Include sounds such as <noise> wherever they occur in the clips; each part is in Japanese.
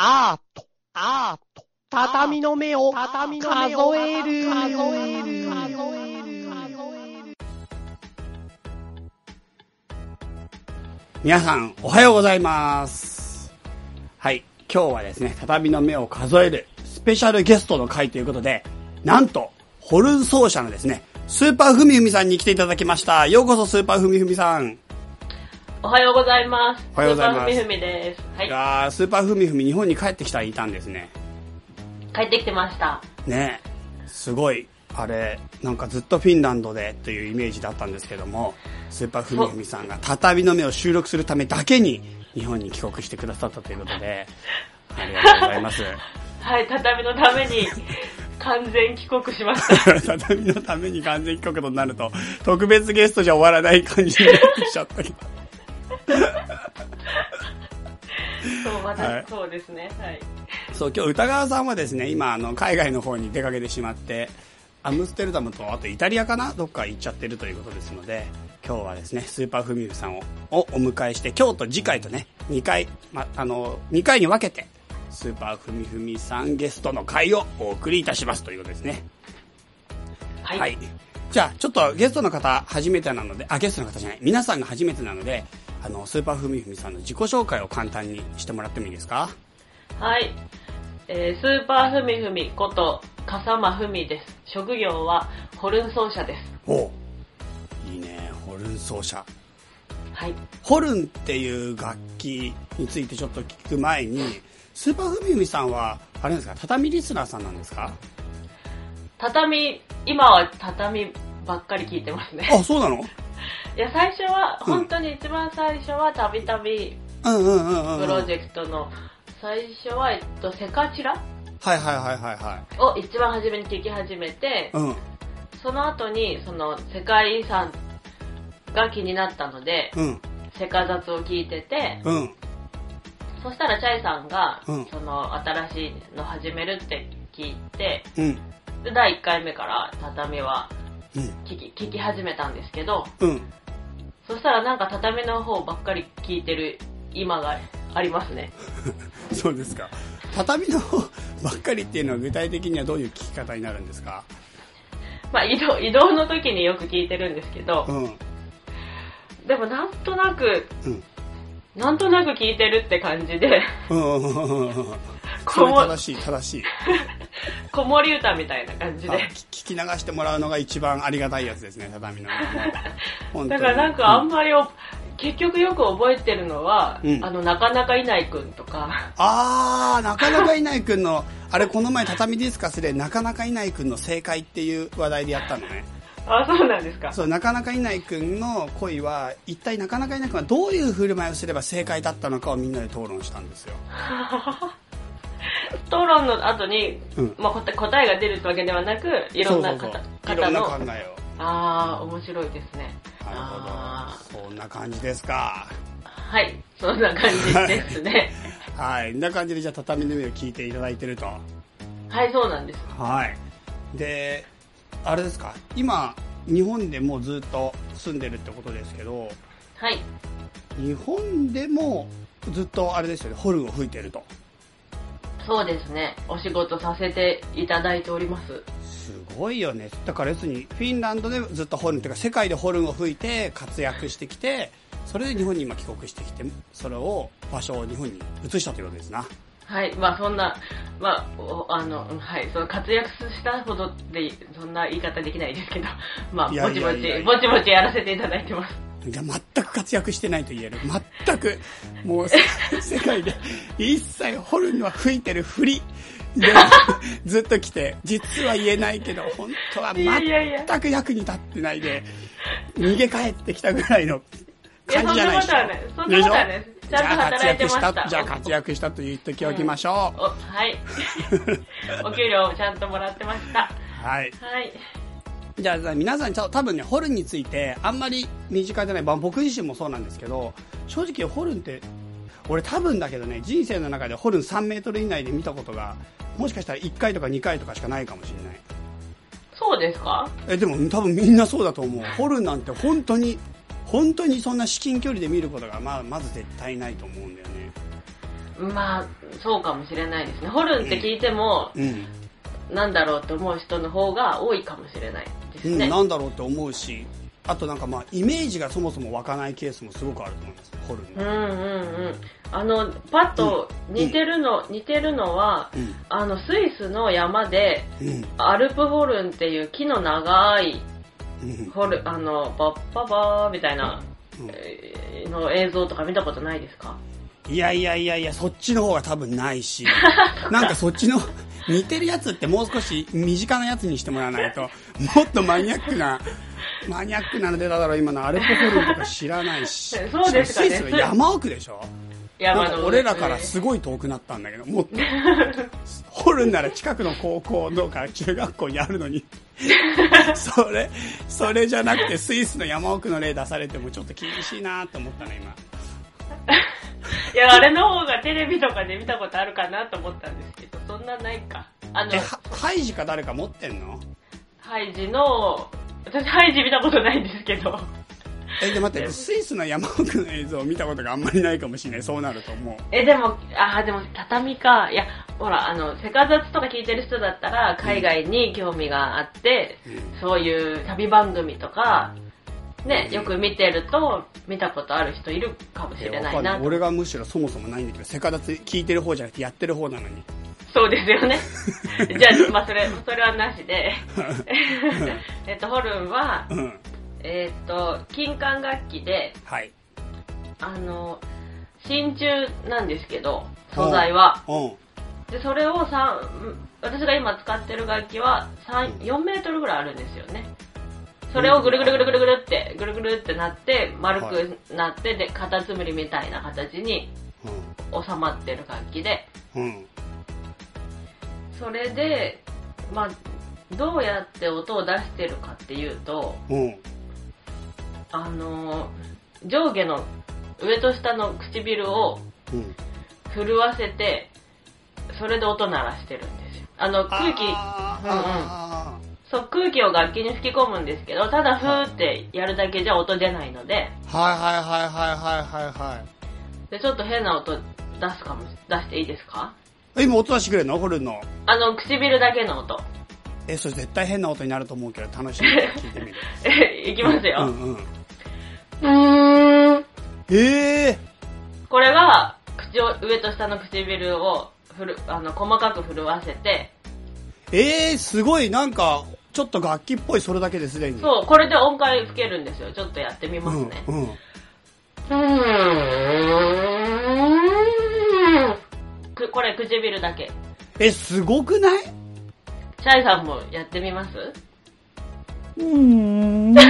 アート、アート、畳の目を、畳の目を数える、数える、数える、皆さん、おはようございます。はい。今日はですね、畳の目を数える。スペシャルゲストの回ということで、なんと、ホルン奏者のですね、スーパーふみふみさんに来ていただきました。ようこそスーパーふみふみさん。おはようございます。おはようございますスーパーふみふみです。はいい。やー、スーパーふみふみ日本に帰ってきたらいたんですね。帰ってきてました。ねすごい、あれ、なんかずっとフィンランドでというイメージだったんですけども、スーパーふみふみさんが畳の目を収録するためだけに日本に帰国してくださったということで、ありがとうございます。<laughs> はい、畳のために完全帰国しました。<laughs> 畳のために完全帰国となると、特別ゲストじゃ終わらない感じになってきちゃったけど。<laughs> そう、私、はいそうですね。はい。そう、今日歌川さんはですね、今、あの、海外の方に出かけてしまって、アムステルダムと、あとイタリアかな？どっか行っちゃってるということですので、今日はですね、スーパーフミフさんををお迎えして、今日と次回とね、2回、ま、あの、2回に分けて、スーパーフミフミさんゲストの回をお送りいたしますということですね。はい。はい。じゃあ、ちょっとゲストの方初めてなので、あ、ゲストの方じゃない、皆さんが初めてなので、あの、スーパーふみふみさんの自己紹介を簡単にしてもらってもいいですか？はい。えースーパーふみふみこと、笠間ふみです。職業はホルン奏者です。おいいね、ホルン奏者。はい。ホルンっていう楽器についてちょっと聞く前に、スーパーふみふみさんは、あれですか、畳リスナーさんなんですか？畳、今は畳ばっかり聞いてますね。あ、そうなの？いや、最初は、うん本当に一番最初はたびたびうんうんうんうん。プロジェクトの、最初は、えっと、セカチラはいはいはいはいはを一番初めに聞き始めてい。、うん。その後に、その、世界遺産が気になったので、うん。セカ雑を聞いてて、うん。そしたらチャイさんが、うんその、新しいの始めるって聞いて、うん。で第1回目から畳はうん。聞き聞き始めたんですけど、うん。そしたらなんか畳の方ばっかり聞いてる今がありますね。<laughs> そうですか。畳の方ばっかりっていうのは具体的にはどういう聞き方になるんですか？まあ移動、移動の時によく聞いてるんですけどう、ん。でもなんとなく、うん。なんとなく聞いてるって感じで、うんうんうんうん。そこもれ正しい、正しい。<laughs> <laughs> 子守歌みたいな感じあで。聞き流してもらうのが一番ありがたいやつですね、畳の。<laughs> だからなんかあんまりお、結局よく覚えてるのは、うんあの、なかなかいないくんとか、あー、なかなかいないくんの、<laughs> あれこの前畳ディスカスでなかなかいないくんの正解っていう話題でやったのね。あ、そうなんですか。そう、なかなかいないくんの恋は、一体なかなかいないくんはどういう振る舞いをすれば正解だったのかをみんなで討論したんですよ。討論の後に、うんまあ、答え答えが出るわけではなく、いろんな方の、考えを。ああ、面白いですね。なるあほど。そんな感じですか。ーはい、そんな感じですね。<laughs> はい。んな感じでじゃあ畳の上を聞いていただいてると。はい、そうなんです。はい。で、あれですか、今、日本でもうずっと住んでるってことですけど、はい。日本でもずっとあれですよね、ホルンを吹いてると。そうですね。お仕事させていただいております。すごいよね。だから要するに、フィンランドでずっとホルンっていうか、世界でホルンを吹いて活躍してきて、それで日本に今帰国してきて、それを、場所を日本に移したということですな。はい、まあそんな、まあ、おあの、うんはい、その活躍したほどで、そんな言い方できないですけど、まあ、ぼちぼち、ぼちぼちやらせていただいてます。全く活躍してないと言える。全く、もう、せ <laughs> 世界で一切ホルンは吹いてるふりで、<laughs> ずっと来て、実は言えないけど、本当は全く役に立ってないで、逃げ帰ってきたぐらいの感じじゃないでしょ？そんなことはない。そんなことはない。ちゃんと働いてました。じゃあ活躍した、じゃあ活躍したと言っておきましょお、はい。<laughs> お給料をちゃんともらってました。う。はい。はい。じゃあ、皆さん、ちょ多分ね、ホルンについて、あんまり身近じゃない、まあ僕自身もそうなんですけど、正直ホルンって、俺多分だけどね、人生の中でホルン3メートル以内で見たことが、もしかしたら1回とか2回とかしかないかもしれない。そうですかえ、でも多分みんなそうだと思う。ホルンなんて本当に、本当にそんな至近距離で見ることが、まあ、まず絶対ないと思うんだよね。まあ、そうかもしれないですね。ホルンって聞いても、うん。なんだろうと思う人の方が多いかもしれないですうん、ね。なんだろうって思うし、あとなんかまあ、イメージがそもそも湧かないケースもすごくあると思います、ホルンの。うんうんうん。あの、パッと似てるの、似てるのは、うん。あの、スイスの山で、うん。アルプホルンっていう木の長いうん。ホル、あの、バッパバーみたいな、の映像とか見たことないですか？いやいやいやいや、そっちの方が多分ないし、<laughs> なんかそっちの似てるやつってもう少し身近なやつにしてもらわないと、もっとマニアックな、マニアックなの出ただろ、今のアルプホルンとか知らないし。そうですかねスイスの山奥でしょ？なんか山の上俺らからすごい遠くなったんだけど、もっと。ホルンなら近くの高校とか中学校にあるのに。それ、それじゃなくてスイスの山奥の例出されてもちょっと厳しいなと思ったね、今。いや、あれの方がテレビとかで見たことあるかなと思ったんですけど、そんなないか。あのハイジか誰か持ってんの？ハイジの、私ハイジ見たことないんですけど、え、で待って、スイスの山奥の映像を見たことがあんまりないかもしれない。そうなると思う。え、でも、あ、でも畳か。いや、ほら、あの、セカザツとか聞いてる人だったら、海外に興味があって、うんそういう旅番組とか、ね、よく見てると、見たことある人いるかもしれないな俺がむしろそもそもないんだけど、セカダツ聞いてる方じゃなくてやってる方なのに。そうですよね。<laughs> じゃあ、まあ、それ、それはなしで。<laughs> えっと、ホルンは、うん。えっと、金管楽器で、はい。あの、真鍮なんですけど、素材は。うん。で、それを三私が今使ってる楽器は3、4メートルぐらいあるんですよね。それをぐるぐるぐるぐるぐるって、ぐるぐるってなって、丸くなって、で、カタツムリみたいな形に収まってる楽器で、うん。うん。それで、まあ、どうやって音を出してるかっていうと、うん。あのー上下の上と下の唇をうん。震わせて、それで音鳴らしてるんですよ。あの、空気、あーうんうんあそう、空気を楽器に吹き込むんですけど、ただふーってやるだけじゃ音出ないので、ーはいはいはいはいはいはいはで、ちょっと変な音出すかも、出していいですか？い。今音出してくれるの？ホルンの。あの、唇だけの音。え、それ絶対変な音になると思うけど、楽しみに聞いてみる。え、<laughs> いきますうよ。んうん。うーん。ええこれが、口を、上と下の唇を、ふる、あの、細かく震わせて、ええすごい、なんか、ちょっと楽器っぽい、それだけですでに。そう、これで音階吹けるんですよ。ちょっとやってみますね。うん。うん。うーん。くこれ唇だけ。え、すごくない？シャイさんもやってみます？うん。<laughs>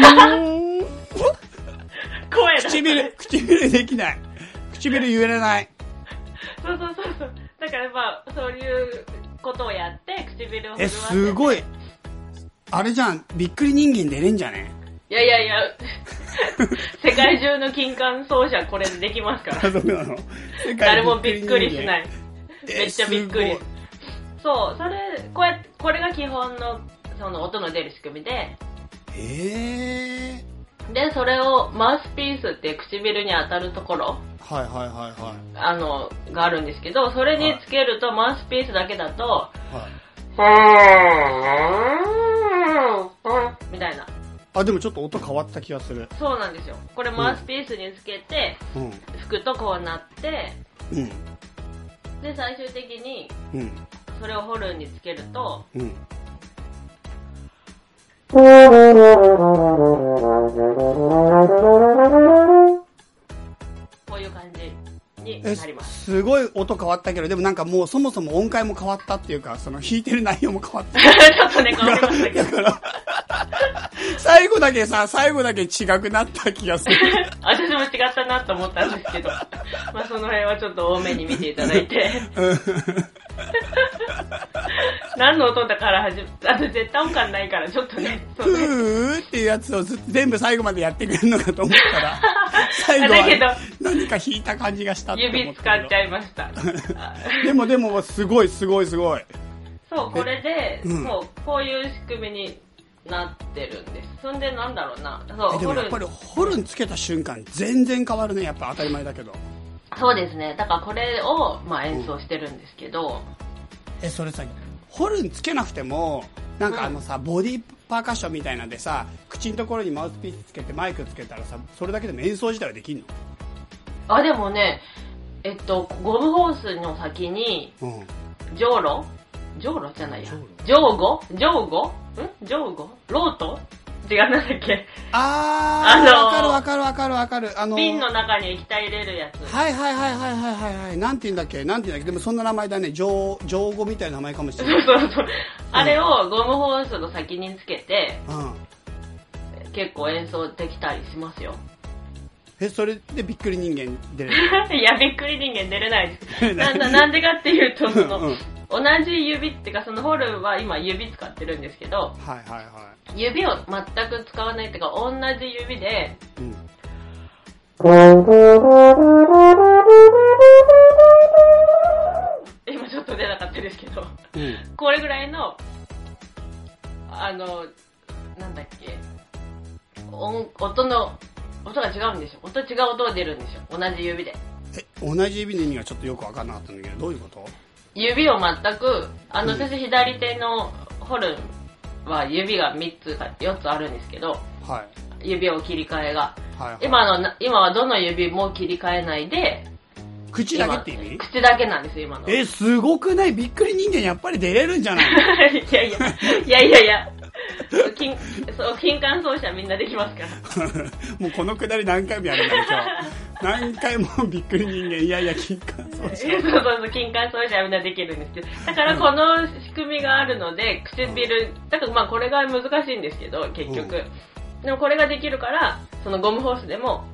声だ。唇、唇できない。唇言えれない。そうそうそうそう。だからまあ、そういうことをやって、唇を震え、わせて。すごい。あれじゃん、びっくり人間出れんじゃね？いやいやいや、世界中の金管奏者これでできますかあ、ら。誰もびっくりしない。えめっちゃびっくり。そう、それ、こうやって、これが基本の、その音の出る仕組みで、ええで、それをマウスピースって唇に当たるところ、はいはいはいはい。あの、があるんですけど、それにつけると、マウスピースだけだと、はい。みたいな。あ、でもちょっと音変わった気がする。そうなんですよ。これマウスピースにつけて、うん。吹くとこうなって、うん。で、最終的に、うん。それをホルンにつけると、うん。こういう感じにえなります。すごい音変わったけど、でもなんかもうそもそも音階も変わったっていうか、その弾いてる内容も変わった。<laughs> ちょっとね、変わりましたけど。だから、<laughs> 最後だけさ、最後だけ違くなった気がする。<laughs> 私も違ったなと思ったんですけど、<laughs> まあその辺はちょっと多めに見ていただいて、うん何の音だから始め、あと絶対音感ないから、ちょっとね、ふーっていうやつを全部最後までやってくれるのかと思ったら、最後は何か弾いた感じがした指使っちゃいました。でもでも、すごいすごいすごい。そう、これで、うんそう、こういう仕組みになってるんです。そんでなんだろうな、そう、でもやっぱりホルンつけた瞬間全然変わるね、やっぱ当たり前だけど。そうですね。だからこれを、まあ、演奏してるんですけど、えそれさホルンつけなくてもなんかあのさ、ボディパーカッションみたいなんでさ口のところにマウスピースつけてマイクつけたらさそれだけでも演奏自体はできんの？あ、でもね、えっと、ゴムホースの先に、うん。じょうろじょうろじゃないや。じょうごじょうごん？じょうごロート？違う、なんだっけ？あー、あのーわかるわかるわかるわかる。あのー瓶の中に液体入れるやつ。はいはいはいはいはいはい。はいなんて言うんだっけ？なんて言うんだっけ？でもそんな名前だね。上上語みたいな名前かもしれない。そ <laughs> うそう。あれをゴムホースの先につけて、うん。結構演奏できたりしますよ。えそれでびっくり人間出れる？<laughs> いや、びっくり人間出れないです。<laughs> なななんでかっていうと、その、うん同じ指っていうか、そのホルンは今指使ってるんですけど、はいはいは指を全く使わないっていうか、同じ指で、い、うん、今ちょっと出なかったですけど、うん、これぐらいの、あの、なんだっけ、音音の、音が違うんですよ。音違う音が出るんですよ。同じ指で。え同じ指の意味がちょっとよく分かんなかったんだけどどういうこと？指を全く、あの、うん。私左手のホルンは指が3つか4つあるんですけど、はい。指を切り替えが。はい、はい、今のな、今はどの指も切り替えないで、口だけって意味？今口だけなんですよ、今の。いえすごくない？びっくり人間やっぱり出れるんじゃないの？<laughs> やいや、いやいやいや、金そう金管奏者みんなできますから。<laughs> もうこのくだり何回もやるんだよ今日 <laughs> 何回もびっくり人間いやいや金管奏 <laughs> そう者そうそう、金管奏者はみんなできるんですけど。だからこの仕組みがあるので、唇、だからまあこれが難しいんですけど、結局。でもこれができるから、そのゴムホースでも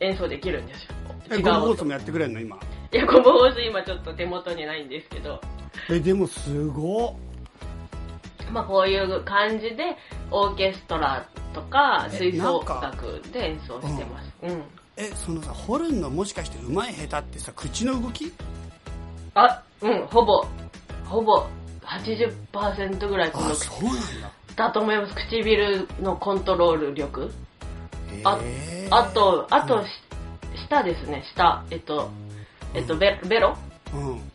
演奏できるんですよ。えゴムホースもやってくれんの今？いや、ゴムホース今ちょっと手元にないんですけど、えでもすごっまあこういう感じで、オーケストラとか、え吹奏楽で演奏してます。うん。えそのさホルンのもしかしてうまい下手ってさ口の動き？あ、うん、ほぼ、ほぼ80%ぐらいこのあそうなんだだと思います。唇のコントロール力。ああと、あと、うんし舌ですね、舌。えっと、えっと、ベベロ？うん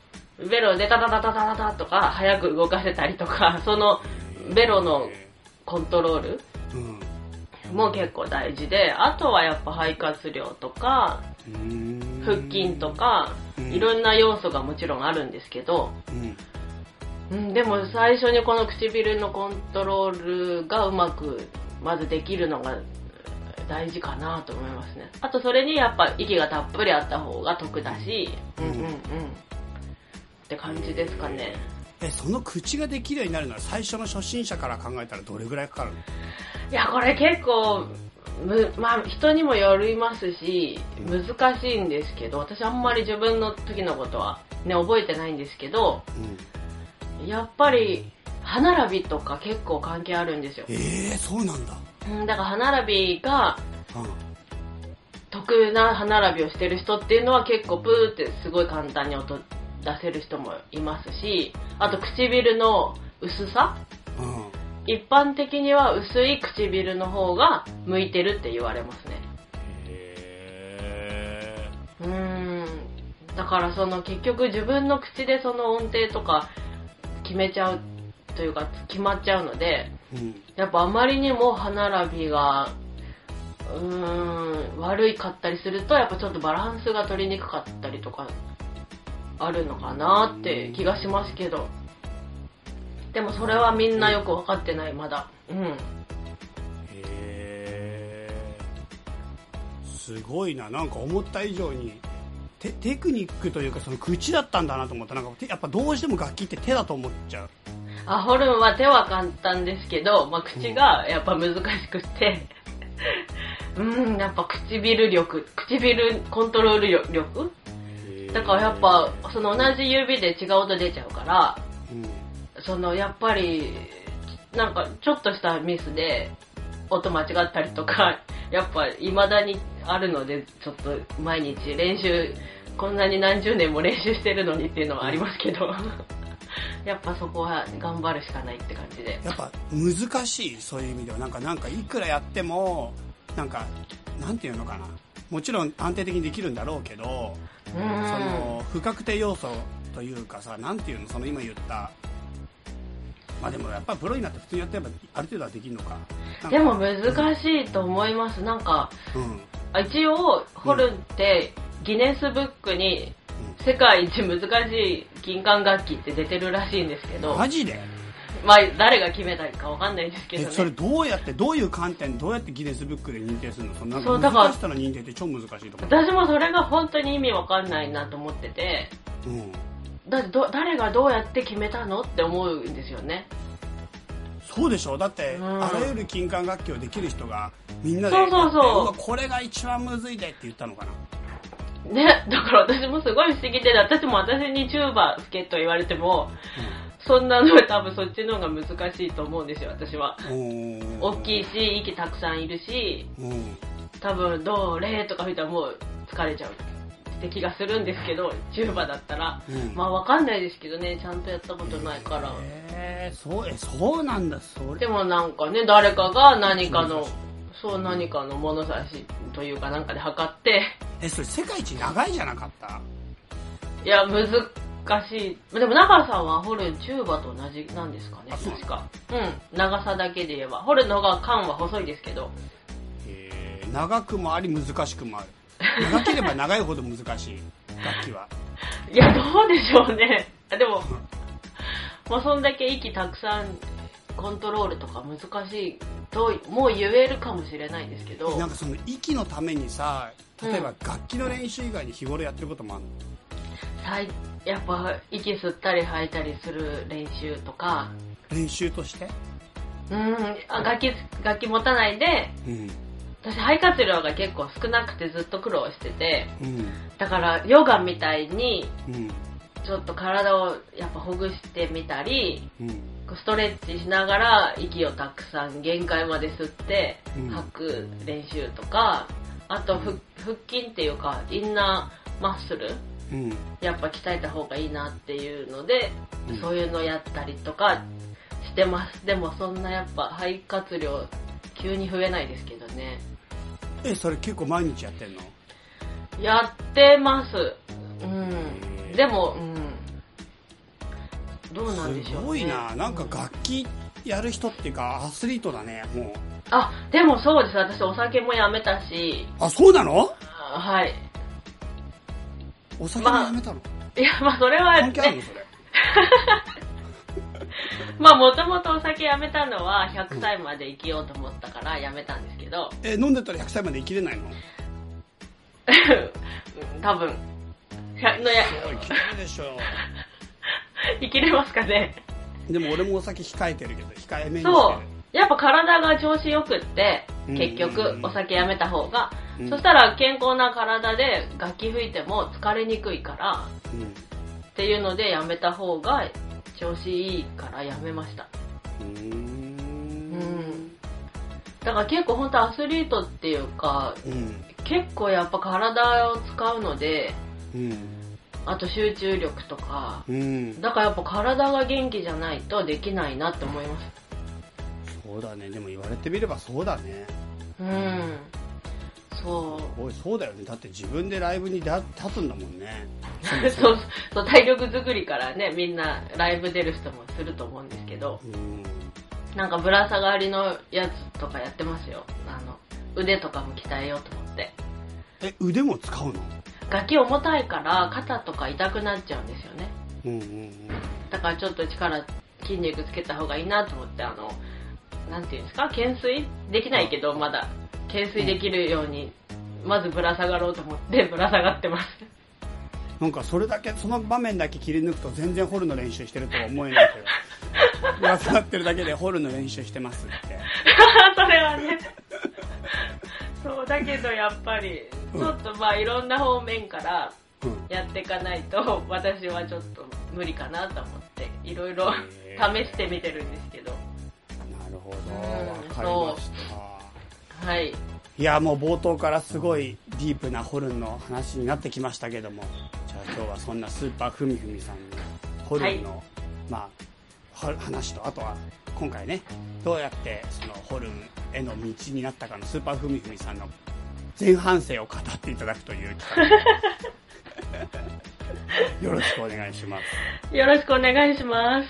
ベロでタタタタタタタとか、早く動かせたりとか、その、ベロのコントロールうん。も結構大事で、あとはやっぱ肺活量とか、腹筋とか、うん。いろんな要素がもちろんあるんですけど、うん。うん、でも最初にこの唇のコントロールがうまくまずできるのが大事かなと思いますね。あとそれにやっぱ息がたっぷりあった方が得だしうんうんうんって感じですかね。えその口ができるようになるのは最初の初心者から考えたらどれぐらいかかるの？いやこれ結構むまあ人にもよりますし難しいんですけど私あんまり自分の時のことはね覚えてないんですけどやっぱり歯並びとか結構関係あるんですよ。ええそうなんだ。うんだから歯並びがうん。得な歯並びをしてる人っていうのは結構プーってすごい簡単に音出せる人もいますしあと唇の薄さ？うん。一般的には薄い唇の方が向いてるって言われますね。へうーん。だからその結局自分の口でその音程とか決めちゃうというか決まっちゃうのでえうん。やっぱあまりにも歯並びがうーん悪いかったりするとやっぱちょっとバランスが取りにくかったりとかあるのかなって気がしますけど。でもそれはみんなよく分かってないまだ。うん。へえすごいな。なんか思った以上にテテクニックというかその口だったんだなと思った。なんかてやっぱどうしても楽器って手だと思っちゃう。あホルンは手は簡単ですけど、まあ、口がやっぱ難しくて。<laughs> うんやっぱ唇力。唇コントロール力だからやっぱその同じ指で違う音出ちゃうからうんそのやっぱりなんかちょっとしたミスで音間違ったりとか <laughs> やっぱ未だにあるのでちょっと毎日練習こんなに何十年も練習してるのにっていうのはありますけど <laughs> やっぱそこは頑張るしかないって感じで。やっぱ難しいそういう意味では。なんかなんかいくらやってもなんかなんていうのかな。もちろん安定的にできるんだろうけど、うん。その不確定要素というかさなんていうのその今言った。まあでもやっぱプロになって普通にやってればある程度はできるのか。でも難しいと思います。なんか、うん。あ一応、ホルンってギネスブックに世界一難しい金管楽器って出てるらしいんですけど、マジで？まあ誰が決めたかわかんないですけどえそれね。どうやってどういう観点どうやってギネスブックで認定するの？そんかそうだから難しさの認定って超難しいと思う。私もそれが本当に意味わかんないなと思ってて、うん。だってど誰がどうやって決めたのって思うんですよね。そうでしょ？だって、うん。あらゆる金管楽器をできる人がみんなでそうそうそう。これが一番むずいでって言ったのかな？ね、だから私もすごい不思議で、私も私にチューバー吹けと言われても、そんなの多分そっちの方が難しいと思うんですよ、私は。うん大きいし、息たくさんいるし、うん。多分ドレとか吹いたらもう疲れちゃうって気がするんですけど、チューバだったら。うん。まあわかんないですけどね、ちゃんとやったことないから。えー、そうえそうなんだそれ。でもなんかね、誰かが何かのそう何かの物差しというかなんかで測って、えそれ世界一長いじゃなかった？いや、難しい。でも長さはホルン、チューバと同じなんですかね、確か。うん、長さだけで言えば。ホルンの方が缶は細いですけど。えー長くもあり難しくもある長ければ長いほど難しい <laughs> 楽器はいや、どうでしょうね。でも、もうそんだけ息たくさんコントロールとか難しいと、もう言えるかもしれないですけど、なんかその息のためにさ例えば楽器の練習以外に日頃やってることもあるの、さいやっぱ息吸ったり吐いたりする練習とか、練習として？うん、あ楽器、楽器持たないで、うん。私肺活量が結構少なくてずっと苦労してて、うん。だからヨガみたいにうん。ちょっと体をやっぱほぐしてみたりうん。ストレッチしながら息をたくさん限界まで吸ってうん。吐く練習とか。あと腹腹筋っていうかインナーマッスルうん。やっぱ鍛えた方がいいなっていうので、うん。そういうのやったりとかしてます。でもそんなやっぱ肺活量急に増えないですけどね。えそれ結構毎日やってんの？やってます。うん。でもうん。どうなんでしょう、ね、すごいな。なんか楽器やる人っていうかアスリートだねもう。あでもそうです。私お酒もやめたし。あそうなの？あはいお酒もやめたの、いやまあそれは関係あるの？ねそれ。<laughs> まあもともとお酒やめたのは100歳まで生きようと思ったからやめたんですけど、え飲んでたら100歳まで生きれないの？う <laughs> ん多分。100のや生きれるでしょ。<laughs> 生きれますかね。でも俺もお酒控えてるけど控えめにしてそう。るやっぱ体が調子よくってうん。結局お酒やめた方が、うん。そしたら健康な体で楽器吹いても疲れにくいからうん。っていうのでやめた方が調子いいからやめました。うーん。うん。だから結構本当アスリートっていうかうん。結構やっぱ体を使うのでうん。あと集中力とかうん。だからやっぱ体が元気じゃないとできないなって思いますそうだね。でも言われてみればそうだね。うん。そおいそうだよね。だって自分でライブにだ立つんだもんね。う <laughs> そうそう体力作りからねみんなライブ出る人もすると思うんですけど。うん。なんかぶら下がりのやつとかやってますよ。あの腕とかも鍛えようと思って。え腕も使うの？楽器重たいから肩とか痛くなっちゃうんですよね。うんうんうん。だからちょっと力筋肉つけた方がいいなと思ってあのなんていうんですか？懸垂？できないけどまだ。懸垂できるようにまずぶら下がろうと思って <laughs> ぶら下がってます。なんかそれだけその場面だけ切り抜くと全然ホルの練習してるとは思えないけど。<laughs> ぶら下がってるだけでホルの練習してますって。<laughs> それはね。そうだけどやっぱりうん。ちょっとまあいろんな方面からうん。やっていかないと私はちょっと無理かなと思っていろいろ試してみてるんですけどほど。うん。わかりました。はい。いやもう冒頭からすごいディープなホルンの話になってきましたけども。じゃあ今日はそんなスーパーふみふみさんにホルンの、まあは話とあとは今回ねどうやってそのホルンへの道になったかのスーパーふみふみさんの前半生を語っていただくという企画 <laughs> よろしくお願いします。よろしくお願いします。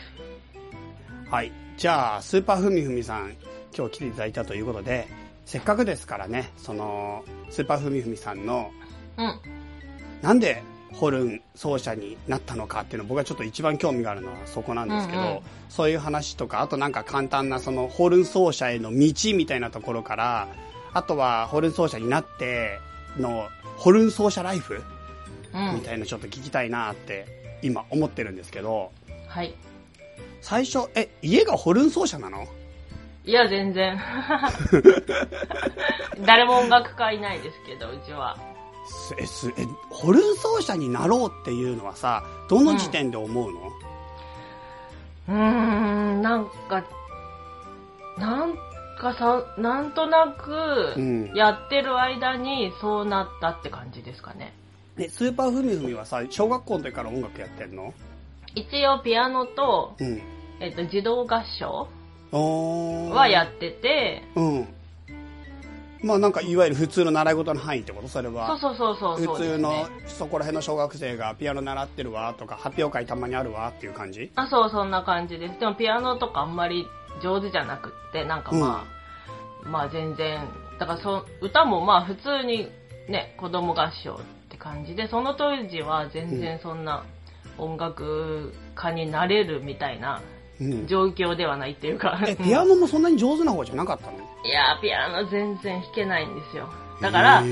はい。じゃあ、スーパーふみふみさん、今日来ていただいたということで、せっかくですからね、その、スーパーふみふみさんの、うん。なんでホルン奏者になったのかっていうの僕はちょっと一番興味があるのはそこなんですけど、うんうんそういう話とかあとなんか簡単なそのホルン奏者への道みたいなところからあとはホルン奏者になってのホルン奏者ライフうん。みたいなちょっと聞きたいなって今思ってるんですけどはい。最初え家がホルン奏者なの？いや、全然。<laughs> 誰も音楽家いないですけど、うちは。すえすえホルン奏者になろうっていうのはさどの時点で思うの、うーん、なんか、なんかさ、なんとなくうん、やってる間にそうなったって感じですかね。えスーパーふみふみはさ小学校の時から音楽やってんの？一応ピアノと、うんえっと、児童合唱はやってて、うん。まあなんかいわゆる普通の習い事の範囲ってこと？それそうは。そうそうそうそう普通の。そこら辺の小学生がピアノ習ってるわとか発表会たまにあるわっていう感じ？あ、そう、そんな感じです。でもピアノとかあんまり上手じゃなくって、なんかまあ、まあ全然、だからそ歌もまあ普通にね、子供合唱って感じで、その当時は全然そんな音楽家になれるみたいなうん。状況ではないっていうか。え、ピアノもそんなに上手な方じゃなかったの？いやー、ピアノ全然弾けないんですよ。だから、な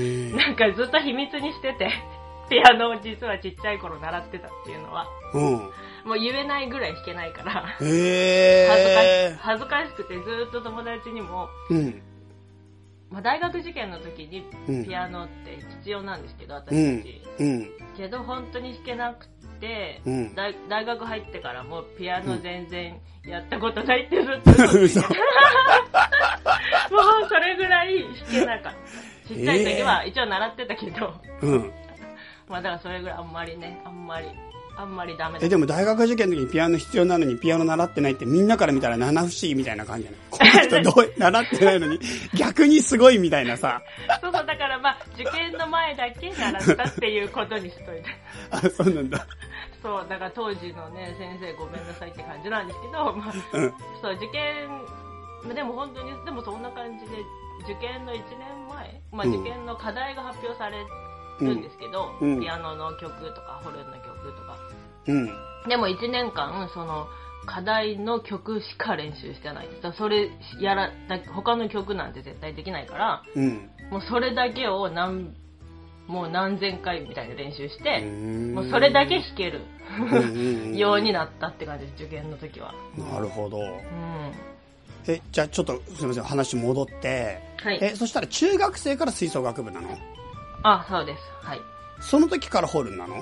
んかずっと秘密にしてて、<laughs> ピアノを実はちっちゃい頃習ってたっていうのは、うん。もう言えないぐらい弾けないから、へ恥ずかし恥ずかしくてずっと友達にも、ー。うん。まあ、大学受験の時にうんピアノって必要なんですけど、う私んたち。。うん。けど本当に弾けなくて、うん。大大学入ってからもピアノ全然やったことないってずっと嘘ついて <laughs> 嘘。<laughs> もうそれぐらい弾けなかった。<laughs> ちっちゃい時は一応習ってたけど、うん。まあだからそれぐらいあんまりね、あんまり、あんまりダメだえ、でも大学受験の時にピアノ必要なのにピアノ習ってないってみんなから見たら七不思議みたいな感じじゃない <laughs> この人どう、習ってないのに逆にすごいみたいなさ。そうそう、だからまあ受験の前だけ習ったっていうことにしといて。<laughs> あ、そうなんだ。そう、だから当時のね、先生ごめんなさいって感じなんですけど、まあ、うん。そう、受験、でも本当に、でもそんな感じで、受験の1年前、まあうん受験の課題が発表されるんですけど、うんピアノの曲とか、ホルンの曲。うん。でも1年間、その、課題の曲しか練習してない。だそれやら、だ他の曲なんて絶対できないから、うん。もうそれだけを何、もう何千回みたいな練習して、ももうそれだけ弾けるんようになったって感じです、受験の時は。なるほど。うん。え、じゃあちょっとすみません、話戻って。はい。え、そしたら中学生から吹奏楽部なの？あ、そうです。はい。その時からホルンなの？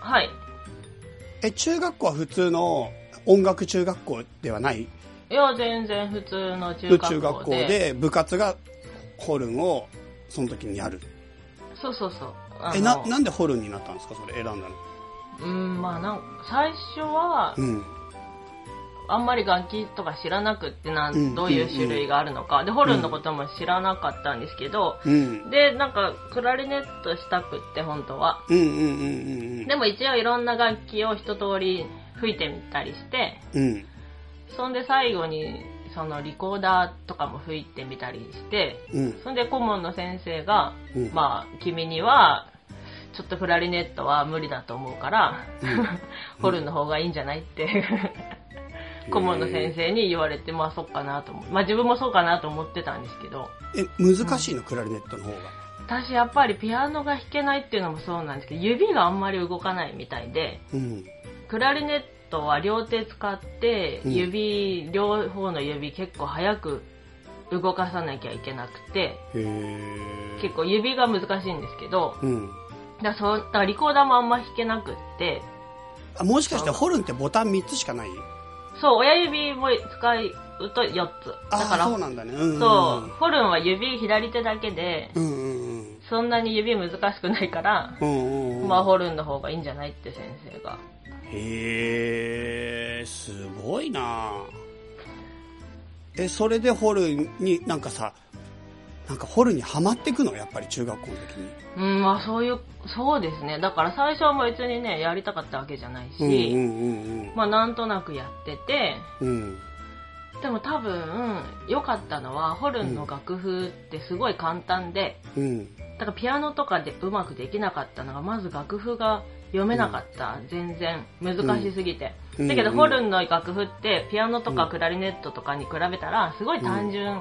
はい。え、中学校は普通の音楽中学校ではない？いや、全然普通の中学校で。中学校で部活がホルンをその時にやる。そうそうそう。え、な、なんでホルンになったんですか？それ選んだの。うん、まあなん最初は、うん。あんまり楽器とか知らなくってなん、うんどういう種類があるのか。で、ホルンのことも知らなかったんですけど、うん。で、なんか、クラリネットしたくって、本当は。うんうんうんうんでも一応いろんな楽器を一通り吹いてみたりして、うん。うん。そんで最後に、そのリコーダーとかも吹いてみたりして、うん。そんで顧問の先生が、うんまあ、君には、ちょっとクラリネットは無理だと思うから、<laughs> ホルンの方がいいんじゃないって、顧問の先生に言われて、まあそっかなと思う。まあ自分もそうかなと思ってたんですけど、え、難しいの？クラリネットの方が。私やっぱりピアノが弾けないっていうのもそうなんですけど、指があんまり動かないみたいで、うん。クラリネットは両手使って、うん指、両方の指結構早く動かさなきゃいけなくて、へえ。結構指が難しいんですけど、うん。だそうだリコーダーもあんま弾けなくって、あ、もしかしてホルンってボタン3つしかない？そう、親指も使うと4つ。だから、そうなんだね。うんんん。そう、ホルンは指左手だけで、うんうんうん。そんなに指難しくないから、うんうんうん。まあホルンの方がいいんじゃないって先生が。へえ、すごいなえ、それでホルンになんかさ、なんかホルンにはまってくの？やっぱり中学校の時に。うん、まあそういう、そうですね。だから最初は別にね、やりたかったわけじゃないし、うんうんまあなんとなくやってて、うんうん。でも多分、良かったのは、ホルンの楽譜ってすごい簡単で、うん。うん。だからピアノとかでうまくできなかったのが、まず楽譜が読めなかった。全然。難しすぎて。うんだけど、うんホルンの楽譜って、ピアノとかクラリネットとかに比べたら、すごい単純、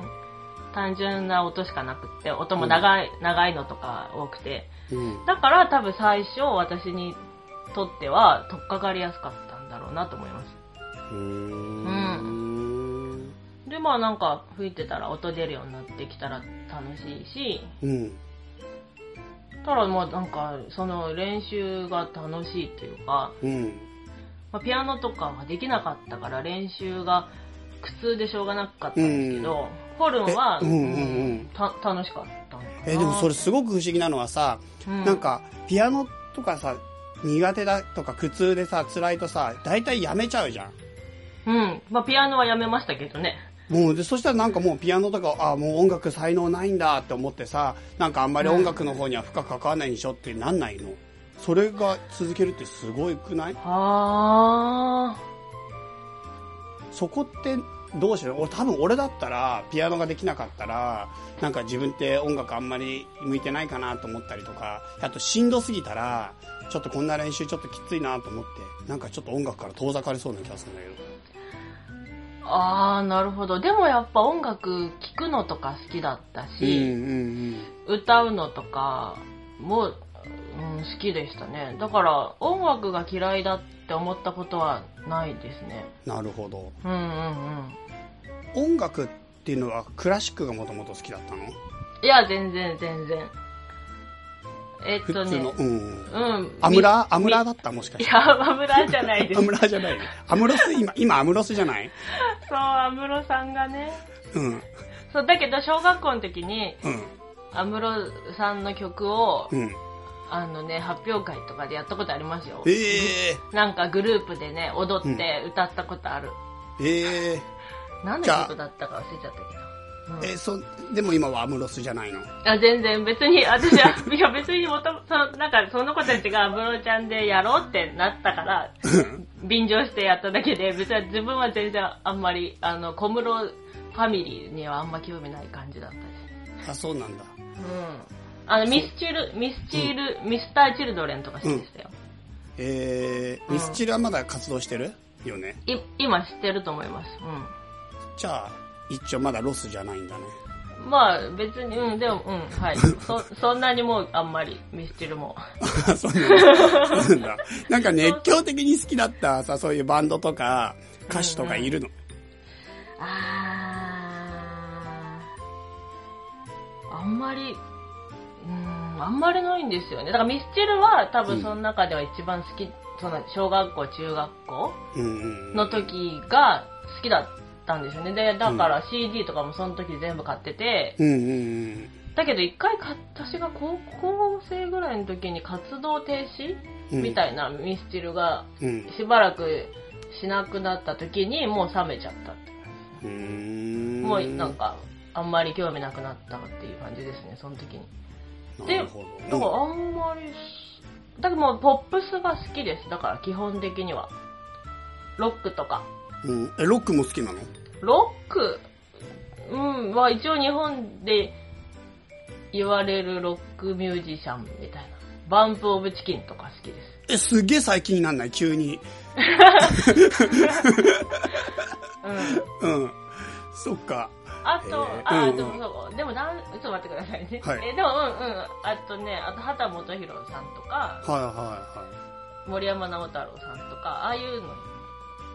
単純な音しかなくって、音も長い、長いのとか多くて。うん。だから多分最初、私にとっては、取っかかりやすかったんだろうなと思います。うーん。で、まあなんか、吹いてたら音出るようになってきたら楽しいし、うん。ただまあなんか、その練習が楽しいっていうか、うん。まあ、ピアノとかはできなかったから練習が苦痛でしょうがなかったんですけど、ホルンは、えうんうん。うんた楽しかったえ、でもそれすごく不思議なのはさ、うん。なんか、ピアノとかさ、苦手だとか苦痛でさ、辛いとさ、大体やめちゃうじゃん。うん。まあ、ピアノはやめましたけどね。もうでそしたらなんかもうピアノとかあもう音楽才能ないんだって思ってさなんかあんまり音楽の方には深く関わらないんでしょってなんないの？それが続けるってすごいくない？はそこってどうしよう俺多分俺だったらピアノができなかったらなんか自分って音楽あんまり向いてないかなと思ったりとかあとしんどすぎたらちょっとこんな練習ちょっときついなと思ってなんかちょっと音楽から遠ざかりそうな気がするんだけどああ、なるほど。でもやっぱ音楽聴くのとか好きだったうんし、うん歌うのとかも、うん、好きでしたね。だから音楽が嫌いだって思ったことはないですね。うんなるほどうんうんうん。音楽っていうのはクラシックがもともと好きだったの？いや、全然全然。えっとねうん。うん。アムラ？みアムラだった？もしかして。いや、アムラじゃないですア。ムラじゃない。アムロス、今、今アムロスじゃない？そう、アムロさんがね。うん。そう、だけど小学校の時に、うん。アムロさんの曲を、うん。あのね、発表会とかでやったことありますよ。ええなんかグループでね、踊って歌ったことある。ええ何のじゃあ曲だったか忘れちゃったけど。うんえそ、でも今はアムロスじゃないの？あ全然別に、私は、<laughs> いや別にもとその、なんかその子たちがアムロちゃんでやろうってなったから、<laughs> 便乗してやっただけで、別に自分は全然あんまり、あの、小室ファミリーにはあんま興味ない感じだったです。あ、そうなんだ。うん。あの、ミスチル、ミスチル、ミスターチルドレンとか好きでしたよ。えー、ミスチルはまだ活動してる？よね。い今知ってると思います。じゃあ、一応まだロスじゃないんだね。うん。まあ別に、うん、でも、うん、はい。<laughs> そ、そんなにもうあんまりミスチルも。あ <laughs> そうなんだ。なんだ。なんか熱狂的に好きだったさ、そういうバンドとか、歌手とかいるの？あーあんまり、うん、あんまりないんですよね。だからミスチルは多分その中では一番好き、その小学校、中学校うんうん。の時が好きだったんですよね。で、だから CD とかもその時全部買ってて、うんうんうん。だけど一回か私が高校生ぐらいの時に活動停止、うんみたいなミスチルがうん。しばらくしなくなった時にもう冷めちゃったって。もうなんかあんまり興味なくなったっていう感じですねその時になるほど。だからあんまりしだからもうポップスが好きですだから基本的にはロックとかうん。え、ロックも好きなの？ロック？うんは一応日本で言われるロックミュージシャンみたいなバンプオブチキンとか好きですえ、すげえ最近になんない？急に。うん <laughs> うん。そっか。あと、あ、うんうんでもそう、でもなん、ちょっと待ってくださいね。はいえ、でも、うんうん。あとね、あと、畑基博さんとか、はいは森山直太朗さんとか、ああいうの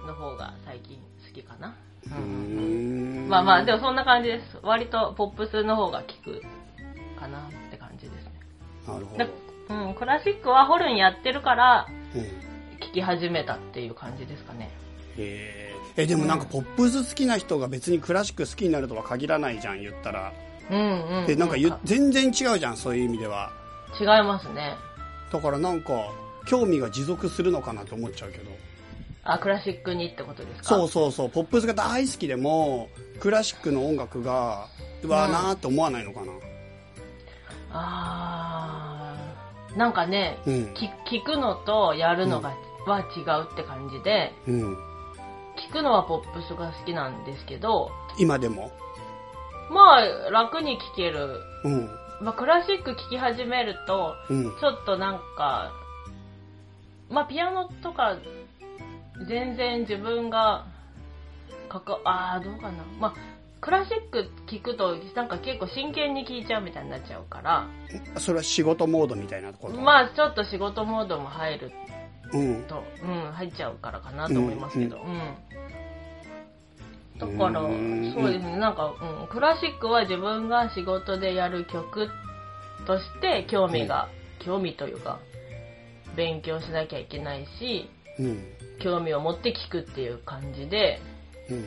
の方が最近好きかな。まあまあ、でもそんな感じです。割とポップスの方が効くかなって感じですね。なるほだど。うん、クラシックはホルンやってるから、うん。聴き始めたっていう感じですかね。へえ。え、でもなんかポップス好きな人が別にクラシック好きになるとは限らないじゃん、言ったら。うんうん、うん。で、なんか全然違うじゃん、そういう意味では。違いますね。だからなんか、興味が持続するのかなと思っちゃうけど。あ、クラシックにってことですか？そうそうそう、ポップスが大好きでも、クラシックの音楽が、うわーなーって思わないのかな。あーなんかね、うん。き聞くのとやるのが、は違うって感じで、うん。聞くのはポップスが好きなんですけど、今でも？まあ、楽に聴ける。うん。まあ、クラシック聴き始めると、うん。ちょっとなんか、まあ、ピアノとか、全然自分が、かか、ああ、どうかな。まあ、クラシック聴くと、なんか結構真剣に聴いちゃうみたいになっちゃうから、それは仕事モードみたいなところ。まあ、ちょっと仕事モードも入るうん。と、うん、入っちゃうからかなと思いますけど、うん。だから、そうですね、なんか、うん、クラシックは自分が仕事でやる曲として興味が、興味というか、勉強しなきゃいけないし、うん。興味を持って聴くっていう感じで、うん。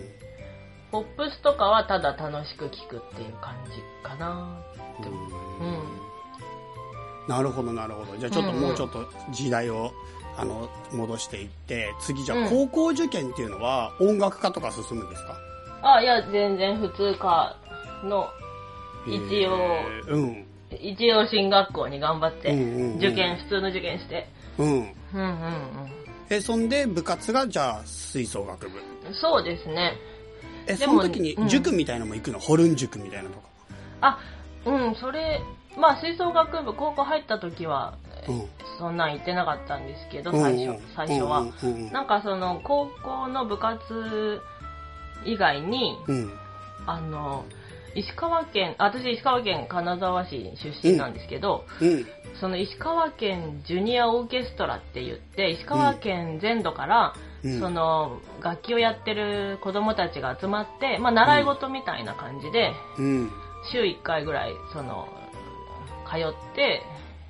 ポップスとかはただ楽しく聴くっていう感じかなって思う。うん。なるほど、なるほど。じゃあちょっとうんうんもうちょっと時代を、あの、戻していって、次じゃうんあ高校受験っていうのは音楽科とか進むんですか？あ、いや、全然普通科の、一応、えーうん。一応進学校に頑張って、うんうんうん受験、普通の受験して。うん。うんうんえ、そんで部活がじゃあ吹奏楽部。うん。そうですね。え、でもその時にうん塾みたいのも行くの、ホルン塾みたいなとか。あ、うん、それ、まあ吹奏楽部、高校入った時は、うん。そんなん言ってなかったんですけど、うん最初、最初は。うんうんなんかその、高校の部活以外に、うん。あの、石川県、あ私石川県金沢市出身なんですけど、うん。その石川県ジュニアオーケストラって言って、石川県全土から、うん。その楽器をやってる子供たちが集まって、まあ、習い事みたいな感じで、うん。週1回ぐらいその通って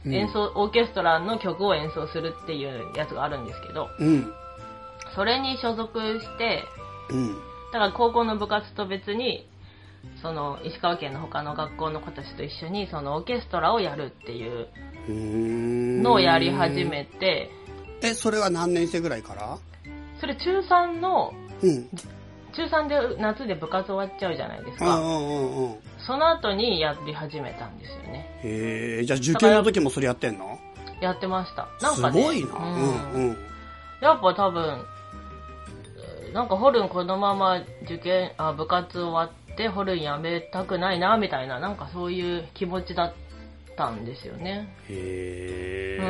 うん演奏、オーケストラの曲を演奏するっていうやつがあるんですけどうん。それに所属してうん。だから高校の部活と別にその石川県の他の学校の子たちと一緒にそのオーケストラをやるっていうのをやり始めてえ、それは何年生ぐらいから？それ中3のうん。中3で夏で部活終わっちゃうじゃないですかうんうんうんうん。その後にやり始めたんですよねへえ、じゃあ受験の時もそれやってんの？やってましたなんかねすごいな。うんうんうん。やっぱ多分えーなんかホルンこのまま受験あ部活終わってホルンやめたくないなみたいななんかそういう気持ちだったんですよね。へえ。う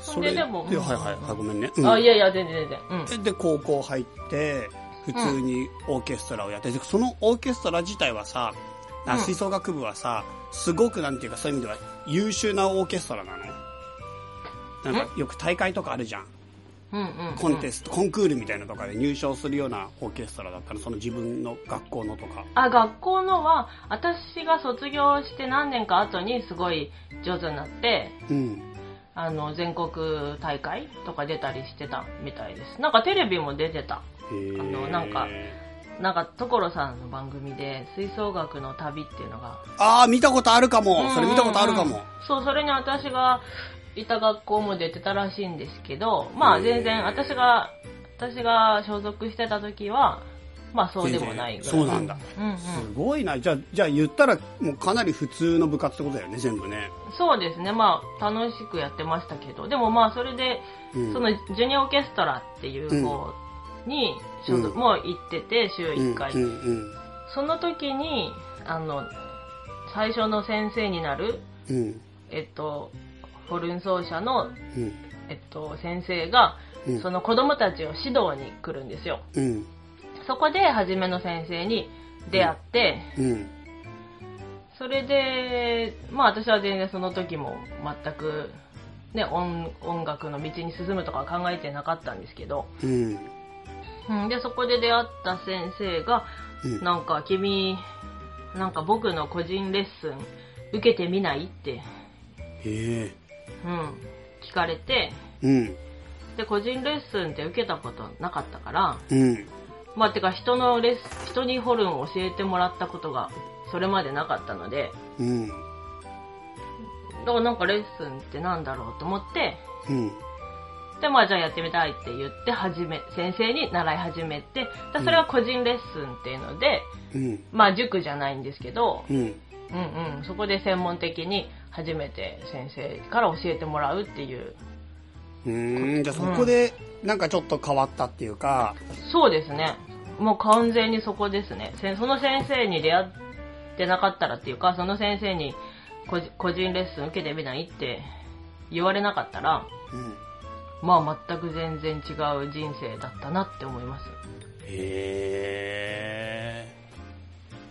ん。それででもで、はいはいはい、ごめんね。うん。あいやいや全然全然。うん。えで、高校入って、普通にオーケストラをやって、でそのオーケストラ自体はさ、吹奏楽部はさ、すごくなんていうかそういう意味では優秀なオーケストラなのなんかよく大会とかあるじゃん。うんうんうんコンテスト、コンクールみたいなのとかで入賞するようなオーケストラだったら、その自分の学校のとか。あ学校のは私が卒業して何年か後にすごい上手になってうん。あの全国大会とか出たりしてたみたいですなんかテレビも出てたあのなんかなんか所さんの番組で吹奏楽の旅っていうのがああ、見たことあるかも。それ見たことあるかもうんうんうん。そうそれに私がいた学校も出てたらしいんですけどまあ全然私が私が所属してた時はまあそうでもないぐらいそうなんだ。うんうんすごいな。じゃあ、じゃあ言ったら、もうかなり普通の部活ってことだよね、全部ね。そうですねまあ楽しくやってましたけどでもまあそれで、うんそのジュニアオーケストラっていう方に所属、うんもう行ってて週1回、うんうんその時にあの最初の先生になるうん。うん。えっとホルン奏者の、うん。えっと、先生が、うんその子供たちを指導に来るんですようん。そこで初めの先生に出会って、うん。それでまあ私は全然その時も全くね音音楽の道に進むとかは考えてなかったんですけど、うん。うん、でそこで出会った先生がうん。なんか君なんか僕の個人レッスン受けてみないって、へえ。うん、聞かれてうん。で個人レッスンって受けたことなかったからうん。まあてか人のレッス人にホルンを教えてもらったことがそれまでなかったのでうん。だからなんかレッスンってなんだろうと思ってうん。で、まあじゃあやってみたいって言って、始め、先生に習い始めて、でそれは個人レッスンっていうので、うん。まあ塾じゃないんですけど、うん。うんうん、そこで専門的に初めて先生から教えてもらうっていう。うーん。じゃあそこで、なんかちょっと変わったっていうか、そうですね。もう完全にそこですね。せその先生に出会ってなかったらっていうか、その先生に個人レッスン受けてみないって言われなかったら、うん。まあ全く全然違う人生だったなって思います。へー。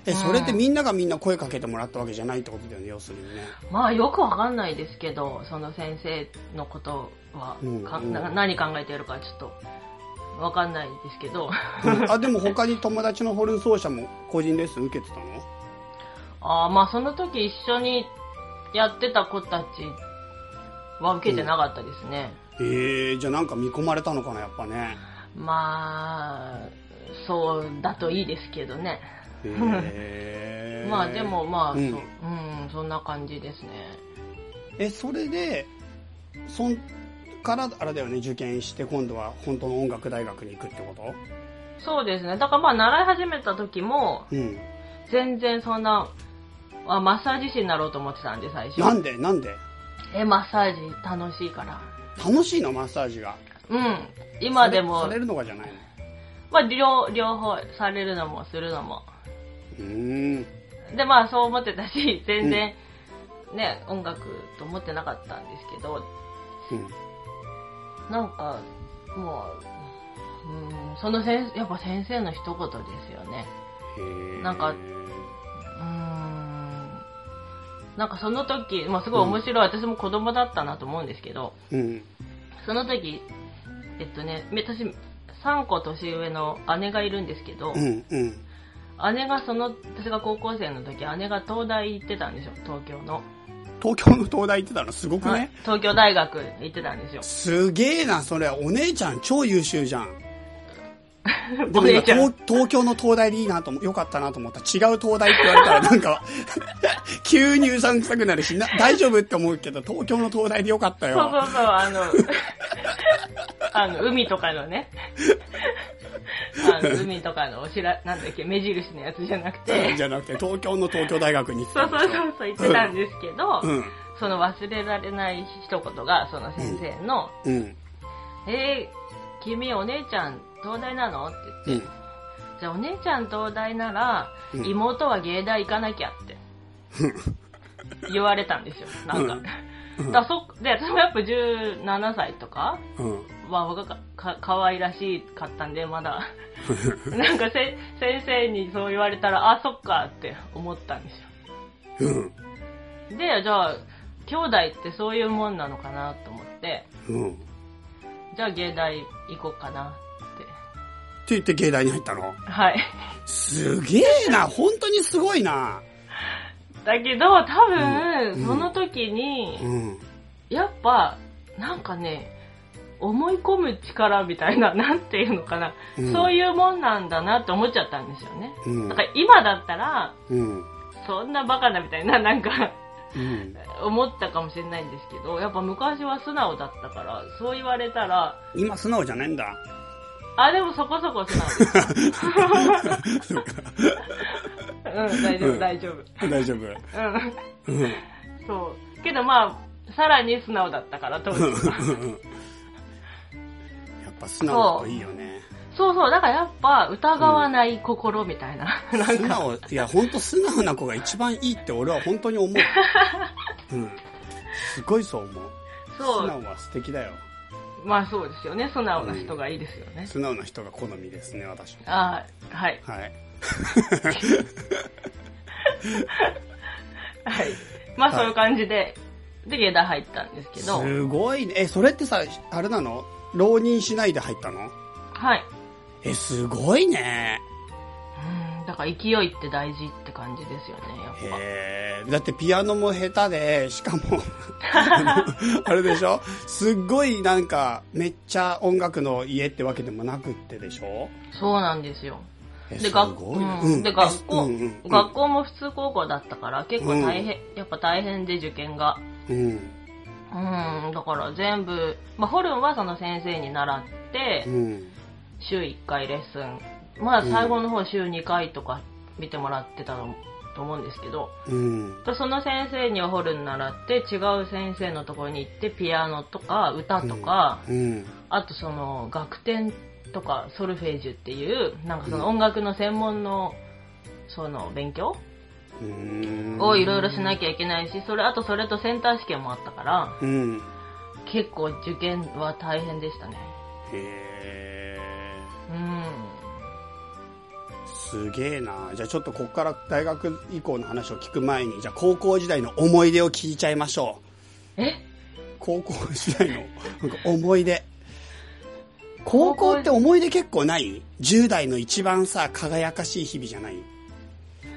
え、それってみんながみんな声かけてもらったわけじゃないってことだよね、要するにね。まあよくわかんないですけど、その先生のことは、かうんうんな何考えてるかちょっとわかんないですけど、あ、でも他に友達のホルン奏者も個人レッスン受けてたの？<laughs> あーまあその時一緒にやってた子たちは受けてなかったですね。えー、じゃあなんか見込まれたのかな、やっぱね。まあ、そうだといいですけどね。へー <laughs> まあでもまあ、うんそう、うん、そんな感じですね。え、それで、そんから、あれだよね、受験して今度は本当の音楽大学に行くってこそうですね。だからまあ習い始めた時も、とうん。全然そんな、あマッサージ師になろうと思ってたんで最初。なんで？なんで？え、マッサージ楽しいから。楽しいのマッサージが？うん。今でもされされ、るのがじゃないの？まあ両、両方されるのもするのも。うーん。で、まあそう思ってたし、全然、ね、音楽と思ってなかったんですけど、うん。なんか、もう、うん、その先やっぱ先生の一言ですよね。なんかうーん。なんかその時、まあすごい面白い、私も子供だったなと思うんですけど、うん。その時、えっとね、私、3個年上の姉がいるんですけど、うん。うん。姉がその、私が高校生の時、姉が東大行ってたんですよ、東京の。東京の東大行ってたのすごくね、はい東京大学行ってたんですよ。すげえな、それ。お姉ちゃん超優秀じゃん。<laughs> でおも今。東、東京の東大でいいなと思、よかったなと思った。違う東大って言われたらなんか、<laughs> 急にうさんくさくなるし、な大丈夫って思うけど、東京の東大でよかったそうよ。そうそう、あの、<laughs> あの、海とかのね、<laughs> あの、海とかのおしら、なんだっけ、目印のやつじゃなくて、じゃなくて、東京の東京大学に行ってそうそうそうそう言ってたんですけど、うん。その忘れられない一言が、その先生の、うん。えー、君お姉ちゃん東大なの？ってうん言って、。じゃあお姉ちゃん東大なら、うん妹は芸大行かなきゃって <laughs> 言われたんですよ、なんか。うんだそで、私もやっぱ17歳とかうん。まあ、若かか可愛らしかったんで、まだ。<laughs> なんかせ先生にそう言われたら、あ、そっかって思ったんですうん。よ。で、じゃあ、兄弟ってそういうもんなのかなと思って、うん。じゃあ芸大行こうかなって。って言って芸大に入ったの？はい。すげえな、本当にすごいな。だけど、多分、うんその時に、うん。やっぱ、なんかね、思い込む力みたいな、<laughs> なんていうのかな、うんそういうもんなんだなって思っちゃったんですよね。うんだから今だったら、うん。そんなバカなみたいな、なんか、うん。思ったかもしれないんですけど、やっぱ昔は素直だったから、そう言われたら、今素直じゃないんだ。あ、でもそこそこ素直です。そうか。うん、大丈夫、うん大丈夫。大丈夫。うん。うん。そう。けどまあ、さらに素直だったから、当時は。<laughs> やっぱ素直だといいよね。そうそう、だからやっぱ疑わない心みたいな。なんか、素直、いや、本当素直な子が一番いいって俺は本当に思う。<laughs> うん。すごいそう思う。そう。素直は素敵だよ。まあそうですよね。素直な人がいいですよね。素直な人が好みですね、私も。ああ、はい。はい。<laughs> はい。まあそういう感じで、で、芸大入ったんですけど、すごいね。え、それってさ、あれなの？浪人しないで入ったの？はい。え、すごいね。うん、だから勢いって大事って感じですよね、やっぱ。へえ。だってピアノも下手で、しかも、<laughs> あれでしょ？すっごいなんか、めっちゃ音楽の家ってわけでもなくってでしょ？そうなんですよ。えで、学すごいねうん、で学校、うんうんうん学校も普通高校だったから、結構大変、やっぱ大変で受験が。うん。うん、だから全部、まあ、ホルンはその先生に習ってう、ん。週1回レッスン。まあ最後の方週2回とか見てもらってたのと思うんですけど、うん。その先生にはホルン習って、違う先生のところに行って、ピアノとか歌とか、うん。あとその楽天とかソルフェージュっていう、なんかその音楽の専門の、その勉強うん。をいろいろしなきゃいけないし、それ、あとそれとセンター試験もあったから、うん。結構受験は大変でしたね。へうん。ーすげえな。じゃあちょっとここから大学以降の話を聞く前に、じゃあ高校時代の思い出を聞いちゃいましょう。え？高校時代のなんか思い出。高校って思い出結構ない ?10 代の一番さ、輝かしい日々じゃない？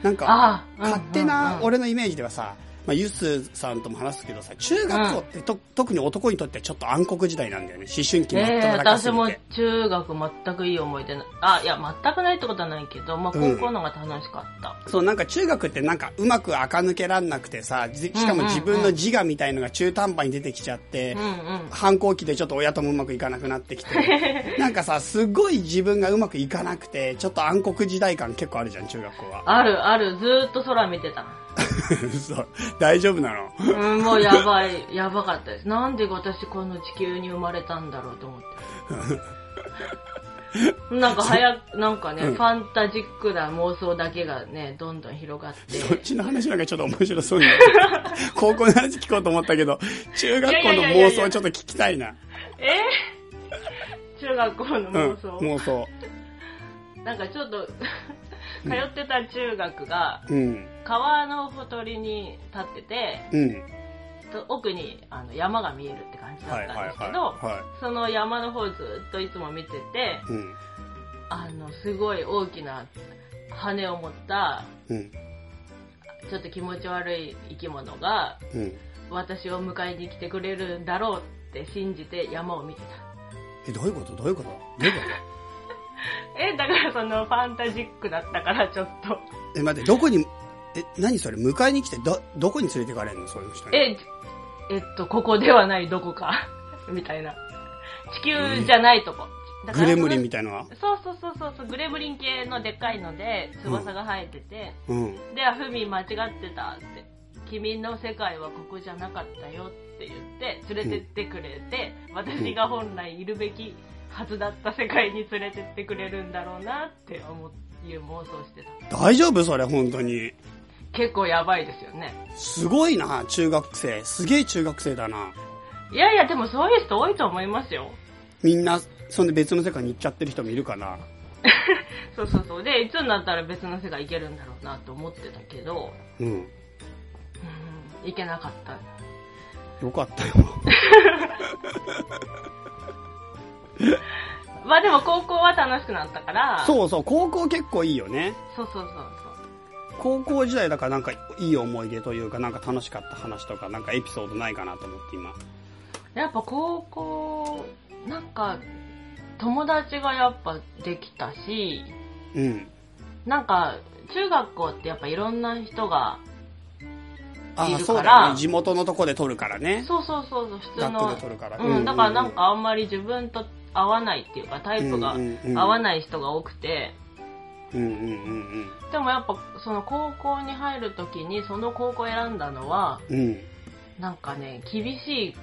なんか、勝手な俺のイメージではさ、まあ、ユスさんとも話すけどさ、中学校ってと、特に男にとってはちょっと暗黒時代なんだよね。思春期真っええ只中す私も。中学全くいい思い出なあ、いや、全くないってことはないけど、まあ、うん高校の方が楽しかった。そう、なんか中学ってなんかうまく垢抜けらんなくてさ、じしかも自分の自我みたいのが中途半端に出てきちゃって、うんうん。反抗期でちょっと親ともうまくいかなくなってきて、<laughs> なんかさ、すごい自分がうまくいかなくて、ちょっと暗黒時代感結構あるじゃん、中学校は。あるある、ずーっと空見てた。嘘大丈夫なの？うん、もうやばい、やばかったです。なんで私この地球に生まれたんだろうと思って。<laughs> なんか早く、なんかね、うんファンタジックな妄想だけがね、どんどん広がって。そっちの話なんかちょっと面白そうに。<laughs> 高校の話聞こうと思ったけど、中学校の妄想ちょっと聞きたいな。え中学校のうん、妄想、妄想。なんかちょっと、通ってた中学が、うん、川のほとりに立ってて、うん。と奥にあの山が見えるって感じだはいはいはい。ったんですけど、はその山の方ずっといつも見てて、い。うん、あの、すごい大きな羽を持った、うん、ちょっと気持ち悪い生き物が、うん。私を迎えに来てくれるんだろうって信じて山を見てた。え、どういうこと？どういうこと？どういうこえ、だからそのファンタジックだったからちょっと。とえ、待って、どこに、え、何それ？迎えに来て、ど、どこに連れてかれるの？そういう人に。え、えっと、ここではないどこか、<laughs> みたいな。地球じゃないとこ。だからグレムリンみたいのは？そうそうそうそうそう、グレムリン系のでっかいので、翼が生えてて、うん。で、あふみ間違ってたって。君の世界はここじゃなかったよって言って、連れてってくれて、私が本来いるべきはずだった世界に連れてってくれるんだろうなって思う、いう妄想してた。大丈夫それ、本当に。結構やばいですよね。すごいな、中学生。すげえ中学生だな。いやいや、でもそういう人多いと思いますよ。みんな、そんで別の世界に行っちゃってる人もいるかな。<laughs> そうそうそう。で、いつになったら別の世界行けるんだろうなと思ってたけど、うん。うん、行けなかった。よかったよ。<laughs> まあでも高校は楽しくなったから、う。そうそう、高校結構いいよね。そうそうそうそう。高校時代だからなんかいい思い出というか、なんか楽しかった話とか、なんかエピソードないかなと思って今。やっぱ高校、なんか、友達がやっぱできたし、うん。なんか、中学校ってやっぱいろんな人が、ああ、そうだね。地元のとこで撮るからね。そうそうそうそう、普通学の区で撮るから。うん、だからなんかあんまり自分と合わないっていうか、タイプが合わい。ない人が多くて、うんうんうんでもやっぱその高校に入るときにその高校を選んだのは、うん。うん。なんかね、厳しい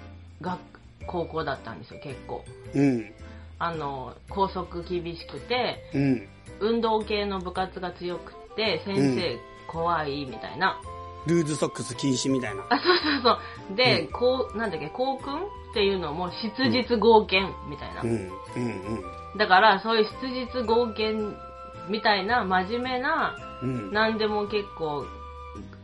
学高校だったんですよ、結構。うん。あの、校則厳しくて、うん。運動系の部活が強くて、先生怖いみたいな。ルーズソックス禁止みたいな。あ、そうそうそう。で、うんこう、なんだっけ、校訓っていうのも、質実合憲みたいな。うん。うんだから、そういう質実合憲みたいな真面目な、うん。うん。何でも結構、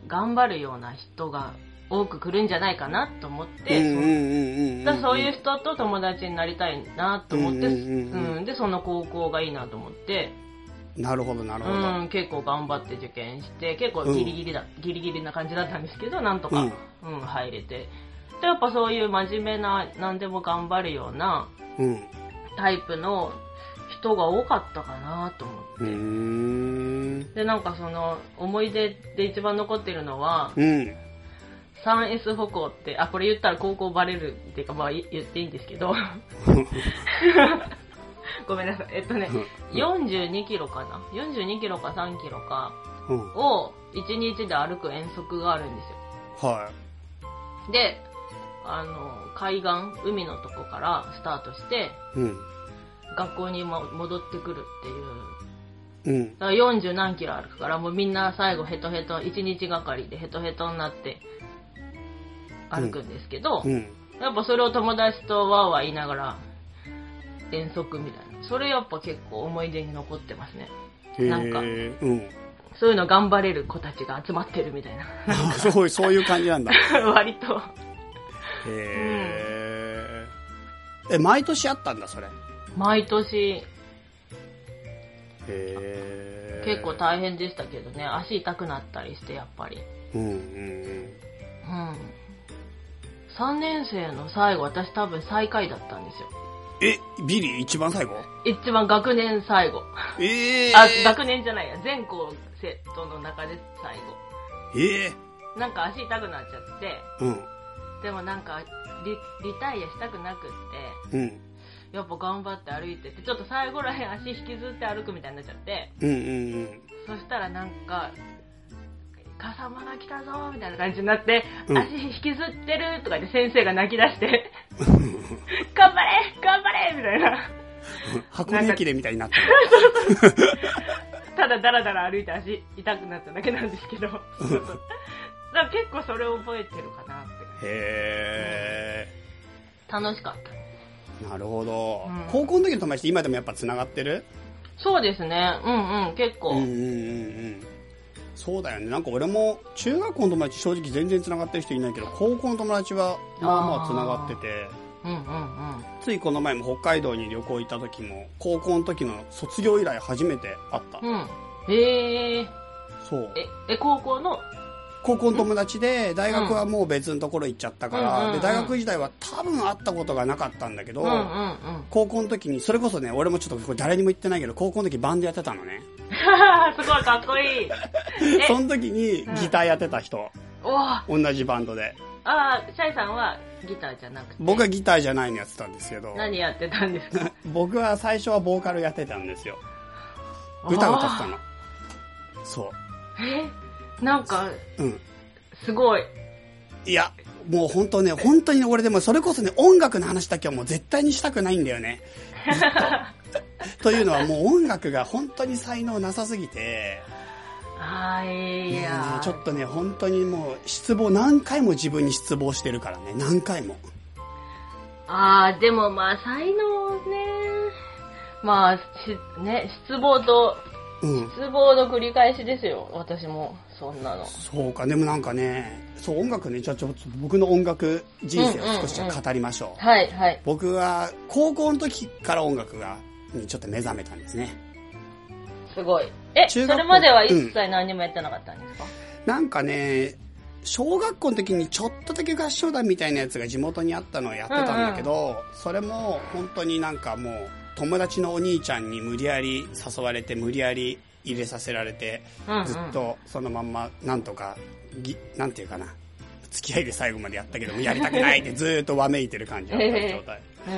頑張るような人が多く来るんじゃないかなと思って、うんうんうんうん。だからそういう人と友達になりたいなと思って、うんうんうんうんうんで、その高校がいいなと思って、なるほどなるほど。うん、結構頑張って受験して、結構ギリギリだ、ギリギリな感じだったんですけど、なんとか、うん、入れて。で、やっぱそういう真面目な、何でも頑張るようなうん。タイプの人が多かったかなと思って。で、なんかその、思い出で一番残ってるのは、うん。3S 歩行って、あ、これ言ったら高校バレるっていうか、まあい言っていいんですけど。<laughs> ごめんなさい。えっとね、42キロかな ?42 キロか3キロかうん。を1日で歩く遠足があるんですよ。はで、あの、海岸、海のとこからスタートして、い。うん。学校にも戻ってくるっていう。うん。だから40何キロ歩くから、もうみんな最後ヘトヘト、1日がかりでヘトヘトになって歩くんですけど、うん。やっぱそれを友達とワーワー言いながら遠足みたいな。それやっぱ結構思い出に残ってますね。へなんかえ。うん。そういうの頑張れる子たちが集まってるみたいな。<laughs> そう、そういう感じなんだ。<laughs> 割と。へえ。え、毎年あったんだ、それ？へ毎年え。結構大変でしたけどね、足痛くなったりしてやっぱり。うんうんうん。3年生の最後、私多分最下位だったんですよ。うん。え、ビリー一番最後？一番学年最後。ええ。あ、学年じゃないや、全校生徒の中で最後。ええ。なんか足痛くなっちゃって、うん。でもなんかリ、リタイアしたくなくって、うん。やっぱ頑張って歩いてて、ちょっと最後らへん足引きずって歩くみたいになっちゃって、うんうんうん。そしたらなんか、笠間が来たぞーみたいな感じになって、うん足引きずってるとか言って先生が泣き出して、<laughs> 頑張れ頑張れみたいな。箱根駅伝みたいになってる。<laughs> ただダラダラ歩いて足痛くなっただけなんですけど。<laughs> だから結構それを覚えてるかなって。へ楽しかった。え。なるほどうん。高校の時の友達って今でもやっぱ繋がってる？そうですね。うんうん、結構。うんうんうんうん。そうだよね。なんか俺も中学校の友達正直全然繋がってる人いないけど、高校の友達はまあまあ繋がってて、うんうんうん。ついこの前も北海道に旅行行った時も、高校の時の卒業以来初めて会った。うん。へえ。そう。え、え、高校の、高校の友達で、大学はもう別のところ行っちゃったから、で、大学時代は多分会ったことがなかったんだけど、うんうんうん。高校の時に、それこそね、俺もちょっと誰にも言ってないけど、高校の時バンドやってたのね。<laughs> すごいかっこいい。え <laughs> その時にギターやってた人、おあ同じバンドで。あ、シャイさんはギターじゃなくて？僕はギターじゃないのやってたんですけど、何やってたんですか？<laughs> 僕は最初はボーカルやってたんですよ。歌歌ってたの。そえなんか、う。うん。すごい。いや、もう本当ね、本当に俺でもそれこそね、音楽の話だけはもう絶対にしたくないんだよね。と <laughs> というのはもう音楽が本当に才能なさすぎて、ああ、いねや。ちょっとね、本当にもう失望、何回も自分に失望してるからね、何回も。ああ、でもまあ、才能ね。まあ、し、ね、失望と、うん。失望の繰り返しですよ。私も、そんなの。そうか、でもなんかね、そう音楽ね、じゃあちょっと僕の音楽人生を少しじゃあ語りましょう。はい、はい。僕は高校の時から音楽が、にちょっと目覚めたんですね。すごい。え、そ中学校れまでは一切何もやってなかったんですか、なんかね、小学校の時にちょっとだけ合唱団みたいなやつが地元にあったのをやってたんだけど、それも本当になんかもう友達のお兄ちゃんに無理やり誘われて無理やり入れさせられて、うんうん。ずっとそのまんまなんとかぎなんていうかな付き合いで最後までやったけどもやりたくないってずーっとわめいてる感じだった状態 <laughs> う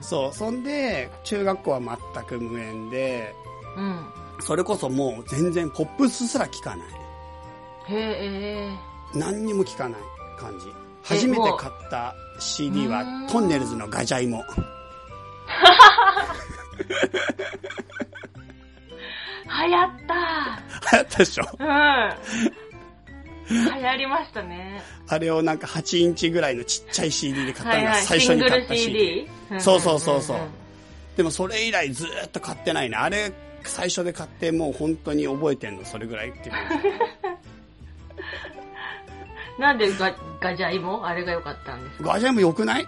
んそうそんで中学校は全く無縁でうん。うん。それこそもう全然ポップスすら聴かないへえ。何にも聞かない感じ初めて買った CD はうんトンネルズのガジャイモ <laughs> 流行った <laughs> 流行ったでしょ？うん。流行りましたね。あれをなんか8インチぐらいのちっちゃい CD で買ったのが。最初に買った CD? そうそうそうそうでもそれ以来ずーっと買ってないねあれ最初で買ってもう本当に覚えてんのそれぐらいっていう <laughs> なんでガガジャイモあれが良かったんですか？ガジャイモ良くない？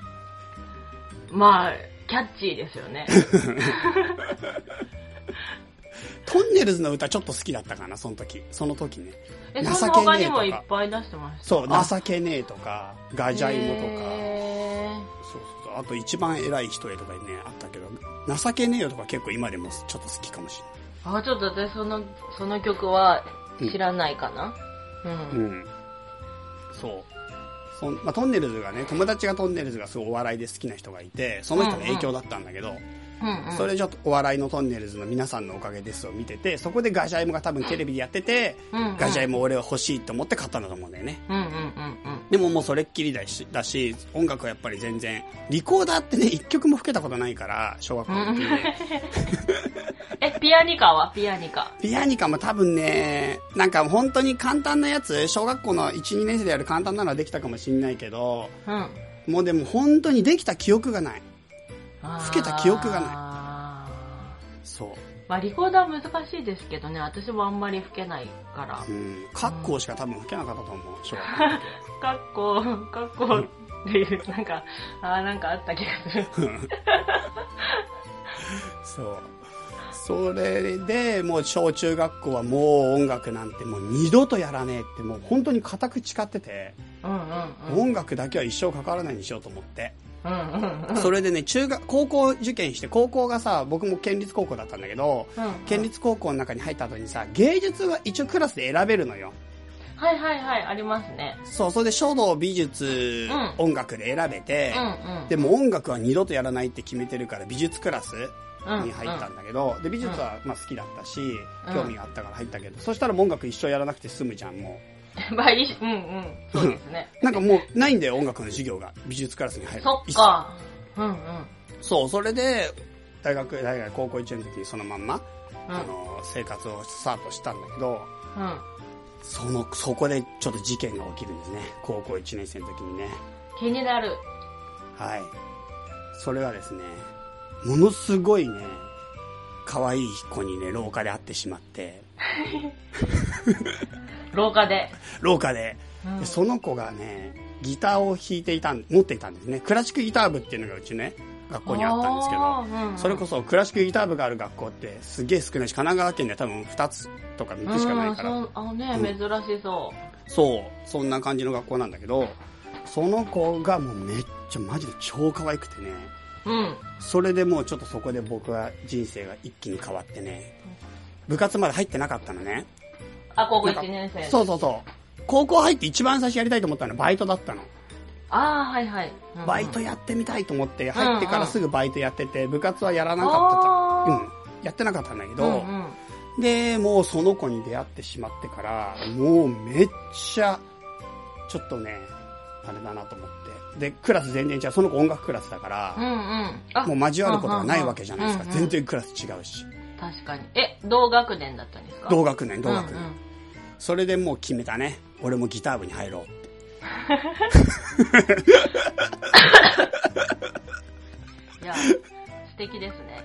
まあ、キャッチーですよね。<laughs> トンネルズの歌ちょっと好きだったかなその時。その時ね。え、情けねえとかにもいっぱい出してました。そうあ。情けねえとかガジャイモとか。へそうそうそう。あと一番偉い人へとかねあったけど情けねえよとか結構今でもちょっと好きかもしーあ、ちょっと私その、その曲は知らないかな？うん。れないうん。そう。そんまあ、トンネルズがね、友達がトンネルズがすごいお笑いで好きな人がいて、その人の影響だったんだけど、うんうん。それちょっとお笑いのトンネルズの皆さんのおかげですを見てて、そこでガジャイモが多分テレビでやってて、うんうんガジャイモ俺は欲しいと思って買ったんだと思うんだよね。うんうんうんうん。でももうそれっきりだし、だし、音楽はやっぱり全然、リコーダーってね、一曲も吹けたことないから、小学校の時に。え、ピアニカは？ピアニカ。ピアニカも多分ね、なんか本当に簡単なやつ、小学校の1、2年生でやる簡単なのはできたかもしんないけど、うん。もうでも本当にできた記憶がない。吹けた記憶がないい。そう。まあ、リコーダー難しいですけどね、私もあんまり吹けないからう。ん。格好しか多分吹けなかったと思う、小学校の時かっこ、かっこっていう、なんか、あーなんかあった気がする。そう。それで、もう小中学校はもう音楽なんてもう二度とやらねえってもう本当に固く誓ってて、うんうんうん。音楽だけは一生関わらないにしようと思って。うんうんうん。それでね、中学、高校受験して、高校がさ、僕も県立高校だったんだけど、うん県立高校の中に入った後にさ、芸術は一応クラスで選べるのよ。はいはいはい、ありますね。そう、それで書道、美術、うん音楽で選べて、うんうん。でも音楽は二度とやらないって決めてるから美術クラスうんに入ったんだけど、で美術はまあ好きだったし、うん興味があったから入ったけど、そしたら音楽一生やらなくて済むじゃんもまあいい、うんうん。そうですね。うなんかもうないんだよ音楽の授業が美術クラスに入るそっか。うんうん。そうそれで大学大学高校1年の時にそのまんま、うんあの生活をスタートしたんだけどうん。そのそこでちょっと事件が起きるんですね高校1年生の時にね気になる。はいそれはですねものすごいね可愛い子にね廊下で会ってしまって <laughs> 廊下で。廊下で。うん。でその子がねギターを弾いていたん持っていたんですね。クラシックギター部っていうのがうちね学校にあったんですけど。うんうん。それこそクラシックギター部がある学校ってすげえ少ないし神奈川県では多分2つとか3つしかないから。うん、あのね、うん。珍しそそうそんな感じの学校なんだけどその子がもうめっちゃマジで超可愛くてね。う。うん。それでもうちょっとそこで僕は人生が一気に変わってね。部活まで入ってなかったのねあ、高校1年生。そうそうそう。高校入って一番最初やりたいと思ったのはバイトだったの。ああ、はいはい。うんうん。バイトやってみたいと思って入ってからすぐバイトやってて部活はやらなかったうん。やってなかったんだけど、うんうん。でもうその子に出会ってしまってからもうめっちゃちょっとねあれだなと思って。でクラス全然違う。その子音楽クラスだからうんうん。あ。もう交わることがないわけじゃないですか。うんうん。全然クラス違うし確かに。え、同学年だったんですか？同学年同学年、うんうんそれでもう決めたね俺もギター部に入ろうって <laughs> いや、素敵ですね。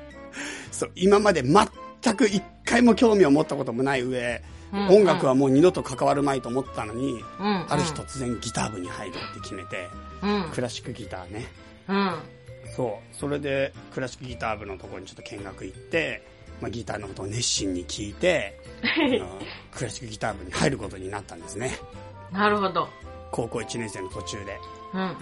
そう今まで全く一回も興味を持ったこともない上、うん音楽はもう二度と関わるまいと思ったのに、うん。ある日突然ギター部に入るって決めて、うん。クラシックギターねうん。そうそれでクラシックギター部のところにちょっと見学行って、まあ、ギターのことを熱心に聞いてクラシックギター部に入ることになったんですねなるほど。高校1年生の途中でうんうん。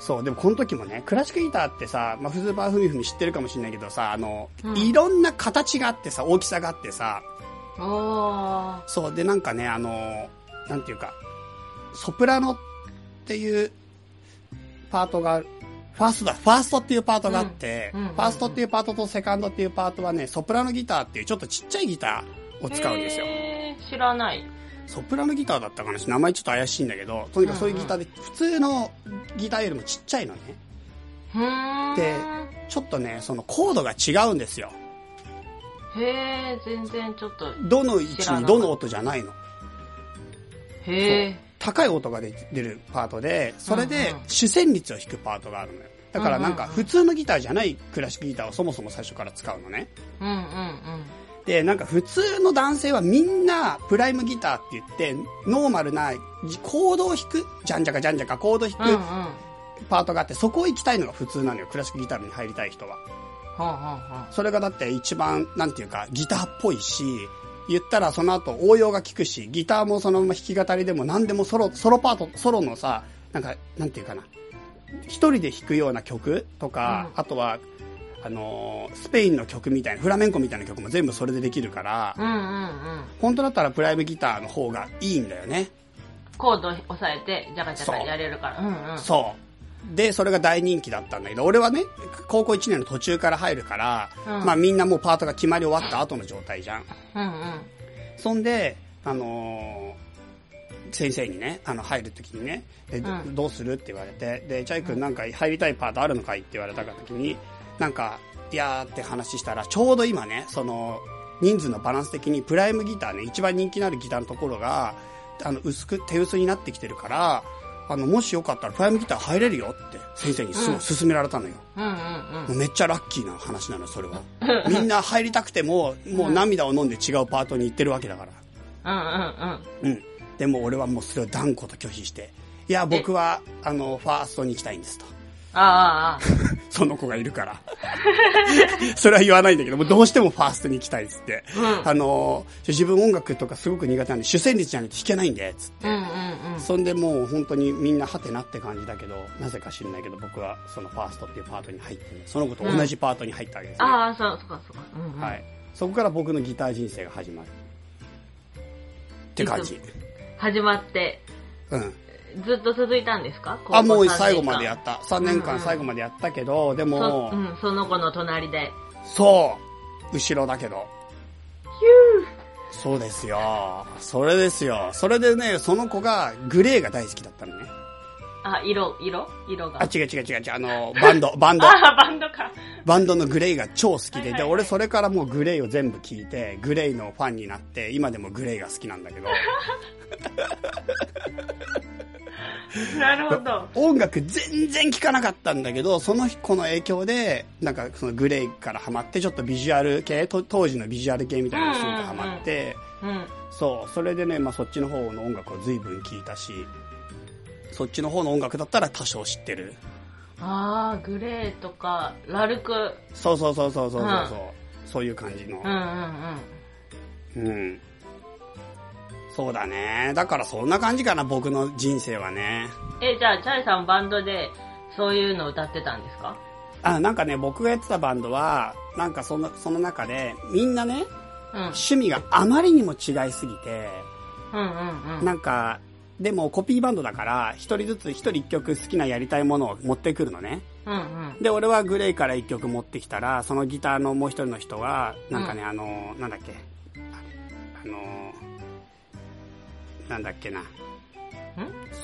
そうでもこの時もねクラシックギターってさ、まあ、フズバーふみふみ知ってるかもしれないけどさあの、うんいろんな形があってさ大きさがあってさおー。そうでなんかねあのなんていうかソプラノっていうパートがあるファーストだファーストっていうパートがあって、うんうんうん。うんファーストっていうパートとセカンドっていうパートはねソプラノギターっていうちょっとちっちゃいギターを使うんですよ、えー、知らない。ソプラノギターだったかな名前ちょっと怪しいんだけどとにかくそういうギターで普通のギターよりもちっちゃいのね。でちょっとねそのコードが違うんですよ。へえ、全然ちょっと。どの位置にどの音じゃないの。へえ。高い音が出出るパートでそれで主旋律を弾くパートがあるのよだからなんかうんうんうん普通のギターじゃないクラシックギターをそもそも最初から使うのねうんうんでなんか普通の男性はみんなプライムギターって言ってノーマルなコードを弾くじゃんじゃかじゃんじゃかコードを弾うん。うんうん。くパートがあってそこを行きたいのが普通なのよクラシックギターに入りたい人はほんほんほん。それがだって一番なんていうかギターっぽいし言ったらその後応用が効くしギターもそのまま弾き語りでも何でもソロソロパートソロのさなんかなんていうかな一人で弾くような曲とか、うんあとはあのースペインの曲みたいなフラメンコみたいな曲も全部それでできるから、うんうんうん。本当だったらプライムギターの方がいいんだよねコード押さえて、ジャカジャカやれるから。うんうん。そう。で、それが大人気だったんだけど、俺はね、高校1年の途中から入るから、うんまあみんなもうパートが決まり終わった後の状態じゃん。うんうん。そんで、あのー先生にね、あの、入るときにね、で、どうんどうするって言われて、で、チャイ君なんか入りたいパートあるのかいって言われたときに、なんか、いやーって話したら、ちょうど今ね、その、人数のバランス的にプライムギターね、一番人気のあるギターのところが、あの、薄く、手薄になってきてるから、あの、もしよかったらプライムギター入れるよって先生にすぐ勧められたのよ。うんうんうん。もうめっちゃラッキーな話なの、それは。みんな入りたくても、もう涙を飲んで違うパートに行ってるわけだから。うんうんうん。うん。でも俺はもうそれを断固と拒否して、いや、僕は、あの、ファーストに行きたいんですと。ああ、ああ。<laughs> その子がいるから。<laughs> それは言わないんだけど、もうどうしてもファーストに行きたいっつって。うんあの、自分音楽とかすごく苦手なんで、主旋律じゃないと弾けないんで、つって。うんうんうん。そんでもう本当にみんなハテナって感じだけど、なぜか知んないけど僕はそのファーストっていうパートに入って、その子と同じパートに入ったわけですね。ああ、そう、そうかそうか。うんうん。はい。そこから僕のギター人生が始まる。って感じ。始まって、うん。ずっと続いたんですか？あ、もう最後までや三った。3年間最後までやったけど、で年間もそ、うん、その子の隣で。そう、後ろだけど。そうですよ。それですよ。それでね、その子がグレーが大好きだったのね。あ、色、色？色が。あ、違う違う違う違う、あの、バンド、<laughs> バンド。あ、バンドか。バンドのグレイが超好きで、で、はいはいはい俺それからもうグレイを全部聞いて、グレイのファンになって、今でもグレイが好きなんだけど、<laughs> なるほど。音楽全然聴かなかったんだけど、その子の影響で、なんかそのグレイからハマって、ちょっとビジュアル系、と当時のビジュアル系みたいなのにすごくハマって、うん。そう、それでね、まあそっちの方の音楽を随分聴いたし、そっちの方の音楽だったら多少知ってる。ああ、グレーとか、ラルク。そうそうそうそうそうそう、うんそういう感じのうん。うんうん。うん。そうだね。だからそんな感じかな、僕の人生はね。え、じゃあ、チャイさんバンドで、そういうの歌ってたんですか？あ、なんかね、僕がやってたバンドは、なんかその、その中で、みんなね、うん。趣味があまりにも違いすぎて、うんうんうん。なんか、でもコピーバンドだから、一人ずつ一人一曲好きなやりたいものを持ってくるのね。うんうん。で、俺はグレイから一曲持ってきたら、そのギターのもう一人の人は、なんかね、あの、なんだっけ、ああの、なんだっけな。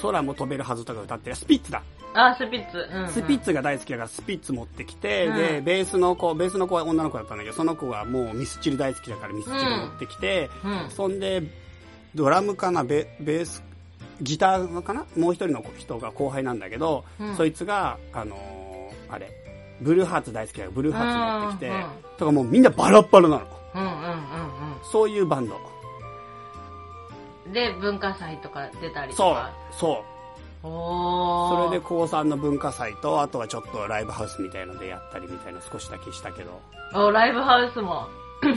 空も飛べるはずとか歌ってる、スピッツだ。あ、スピッツ。うん、うん。スピッツが大好きだからスピッツ持ってきて、うんで、ベースの子、ベースの子は女の子だったんだけど、その子はもうミスチル大好きだからミスチル持ってきて、うん。そんで、ドラムかな、ベベース、ギターのかな？もう一人の人が後輩なんだけど、うんそいつが、あのーあれ、ブルーハーツ大好きだからブルーハーツ持ってきて、うんうんとかもうみんなバラッバラなの。うんうんうんそういうバンド。うん。で、文化祭とか出たりとそうか。、そう。おー。それで高3の文化祭と、あとはちょっとライブハウスみたいのでやったりみたいな少しだけしたけど、おライブハウスも。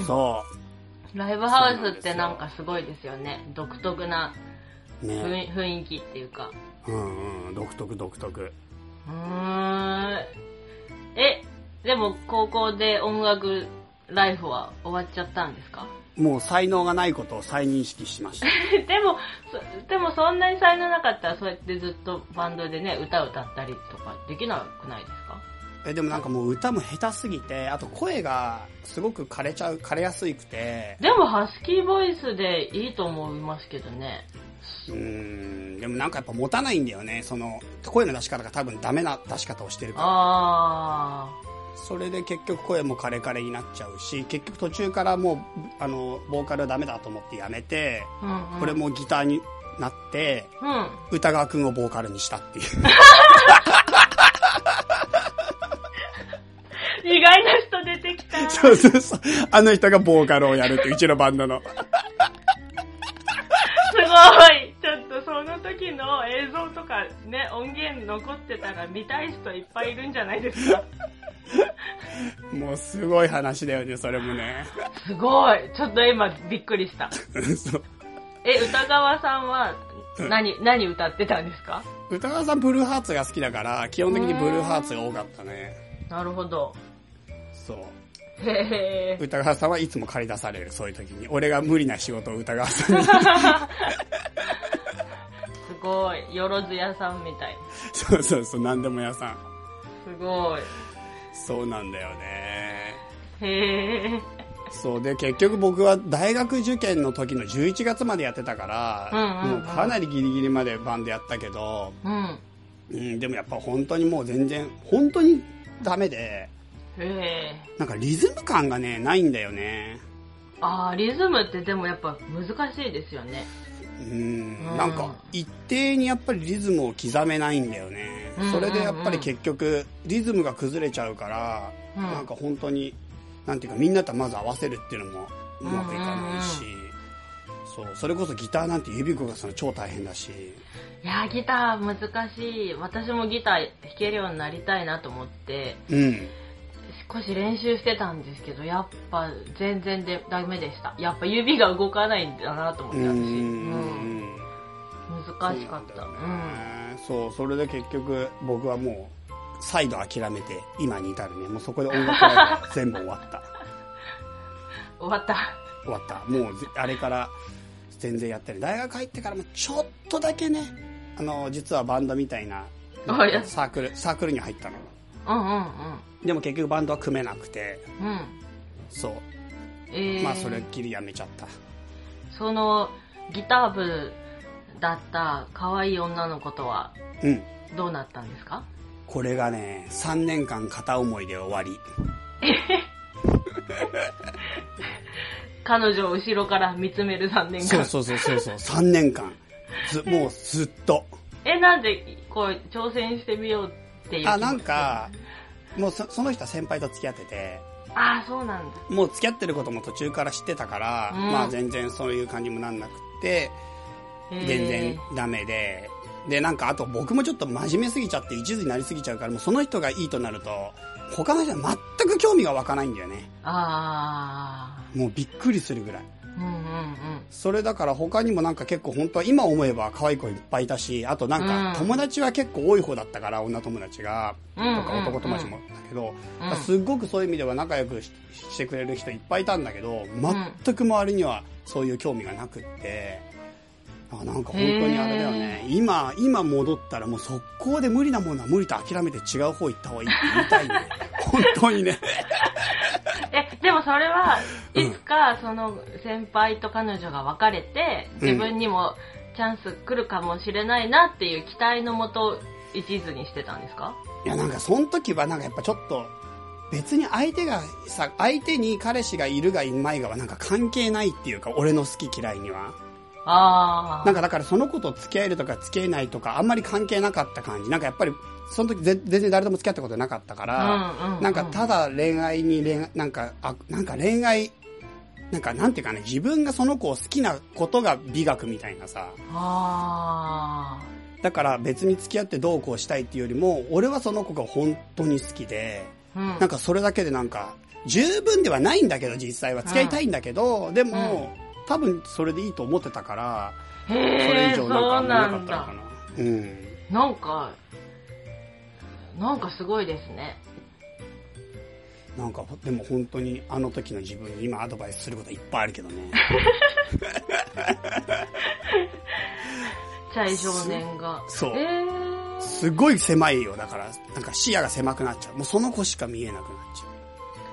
そ <clears throat> ライブハウスってなんかすごいですよね。独特なね。囲雰囲気っていうか。うんうん、独特独特。うーん。え、でも高校で音楽ライフは終わっちゃったんですか？もう才能がないことを再認識しました。<laughs> でも、そでもそんなに才能なかったらそうやってずっとバンドでね、歌歌ったりとかできなくないですか？えでもなんかもう歌も下手すぎて、あと声がすごく枯れちゃう、枯れやすいくて、でもハスキーボイスでいいと思いますけどね。うーん、でもなんかやっぱ持たないんだよね。その、声の出し方が多分ダメな出し方をしてるから。あそれで結局声もカレカレになっちゃうし、結局途中からもう、あの、ボーカルはダメだと思ってやめて、ー。うん、うん。これもギターになって、うん。歌川くんをボーカルにしたっていう。<laughs> 意外な人出てきた。そうそうそう。あの人がボーカルをやるって、うちのバンドの。の映像とかね、音源残ってたら見たい人いっぱいいるんじゃないですか？もうすごい話だよね、それもね。すごいちょっと今びっくりした。え、歌川さんは何、何歌ってたんですか？歌川さんブルーハーツが好きだから、基本的にブルーハーツが多かったね。なるほど。そう。へえ。歌川さんはいつも借り出される、そういう時に。俺が無理な仕事を歌川さんに。<laughs> すごい。よろず屋さんみたい。そうそうそう、何でも屋さん。すごい。そうなんだよね。へえ。そうで、結局僕は大学受験の時の11月までやってたから、うんうんうんもうかなりギリギリまでバンドやったけど、うん。うん、でもやっぱ本当にもう全然、本当にダメで、へえ。なんかリズム感がね、ないんだよね。ああ、リズムってでもやっぱ難しいですよね。うん。うん。なんか一定にやっぱりリズムを刻めないんだよね、うん。それでやっぱり結局リズムが崩れちゃうから、うん。なんか本当になんていうかみんなとまず合わせるっていうのもうまくいかないし、そう。それこそギターなんて指動かすの超大変だし。いやー、ギター難しい。私もギター弾けるようになりたいなと思って、うん少し練習してたんですけど、やっぱ全然でダメでした。やっぱ指が動かないんだなと思って、私。うんうん。難しかった。そうなんそうそれで結局僕はもう再度諦めて今に至るねもうそこで音楽ライブ全部終わった <laughs> 終わった。終わったもうぜあれから全然やってる大学入ってからもちょっとだけねあの実はバンドみたいな <laughs> サークルサークルに入ったのうんうんでも結局バンドは組めなくて。うん。うん。そう。えー、まあそれっきりやめちゃった。その、ギター部だった可愛い女の子とはうん。どうなったんですか？これがね3年間片思いで終わり。彼女を後ろから見つめる3年間。そうそうそうそうそう。3年間。ずもうずっと。え、なんで、こう、挑戦してみようっていうあなんかもうそその人は先輩と付き合っててああ、そうなんだ。もう付き合ってることも途中から知ってたから、うんまあ全然そういう感じもなんなくって全然ダメで、で、なんかあと僕もちょっと真面目すぎちゃって一途になりすぎちゃうから、もうその人がいいとなると、他の人は全く興味が湧かないんだよね。あもうびっくりするぐらい。あ、うんうんうん。それだから他にもなんか結構本当は今思えば可愛い子いっぱいいたし、あとなんうんか友達は結構多い方だったから、女友達が、とうんか男友達もだけど、すっごくそういう意味では仲良くししてくれる人いっぱいいたんだけど、全く周りにはそういう興味がなくって、あなんか本当にあれだよね。今、今戻ったらもう速攻で無理なものは無理と諦めて違う方行った方がいいって言いたいね。<laughs> 本当にね。え、でもそれは、うん。いつかその先輩と彼女が別れて、自分にもチャンス来るかもしれないなっていう期待のもと、一途にしてたんですか？いやなんかその時はなんかやっぱちょっと、別に相手がさ、相手に彼氏がいるがいないがはなんか関係ないっていうか、俺の好き嫌いには。ああ。なんかだからその子と付き合えるとか付き合えないとかあんまり関係なかった感じ。なんかやっぱりその時ぜ全然誰とも付き合ったことなかったから、うんうんうんなんかただ恋愛に恋愛、なんか、あ、なんか恋愛、なんかなんていうかね、自分がその子を好きなことが美学みたいなさ。あだから別に付き合ってどうこうしたいっていうよりも、俺はその子が本当に好きで、あ。うん。なんかそれだけでなんか、十分ではないんだけど実際は付き合いたいんだけど、でも、多分それでいいと思ってたから、それ以上なんかなかったのか。な。うん。なんか、なんかすごいですね。なんか、でも本当にあの時の自分に今アドバイスすることいっぱいあるけどね。チャイ少年が。そうえー、すごい狭いよ。だから、なんか視野が狭くなっちゃう。もうその子しか見えなくなっちゃ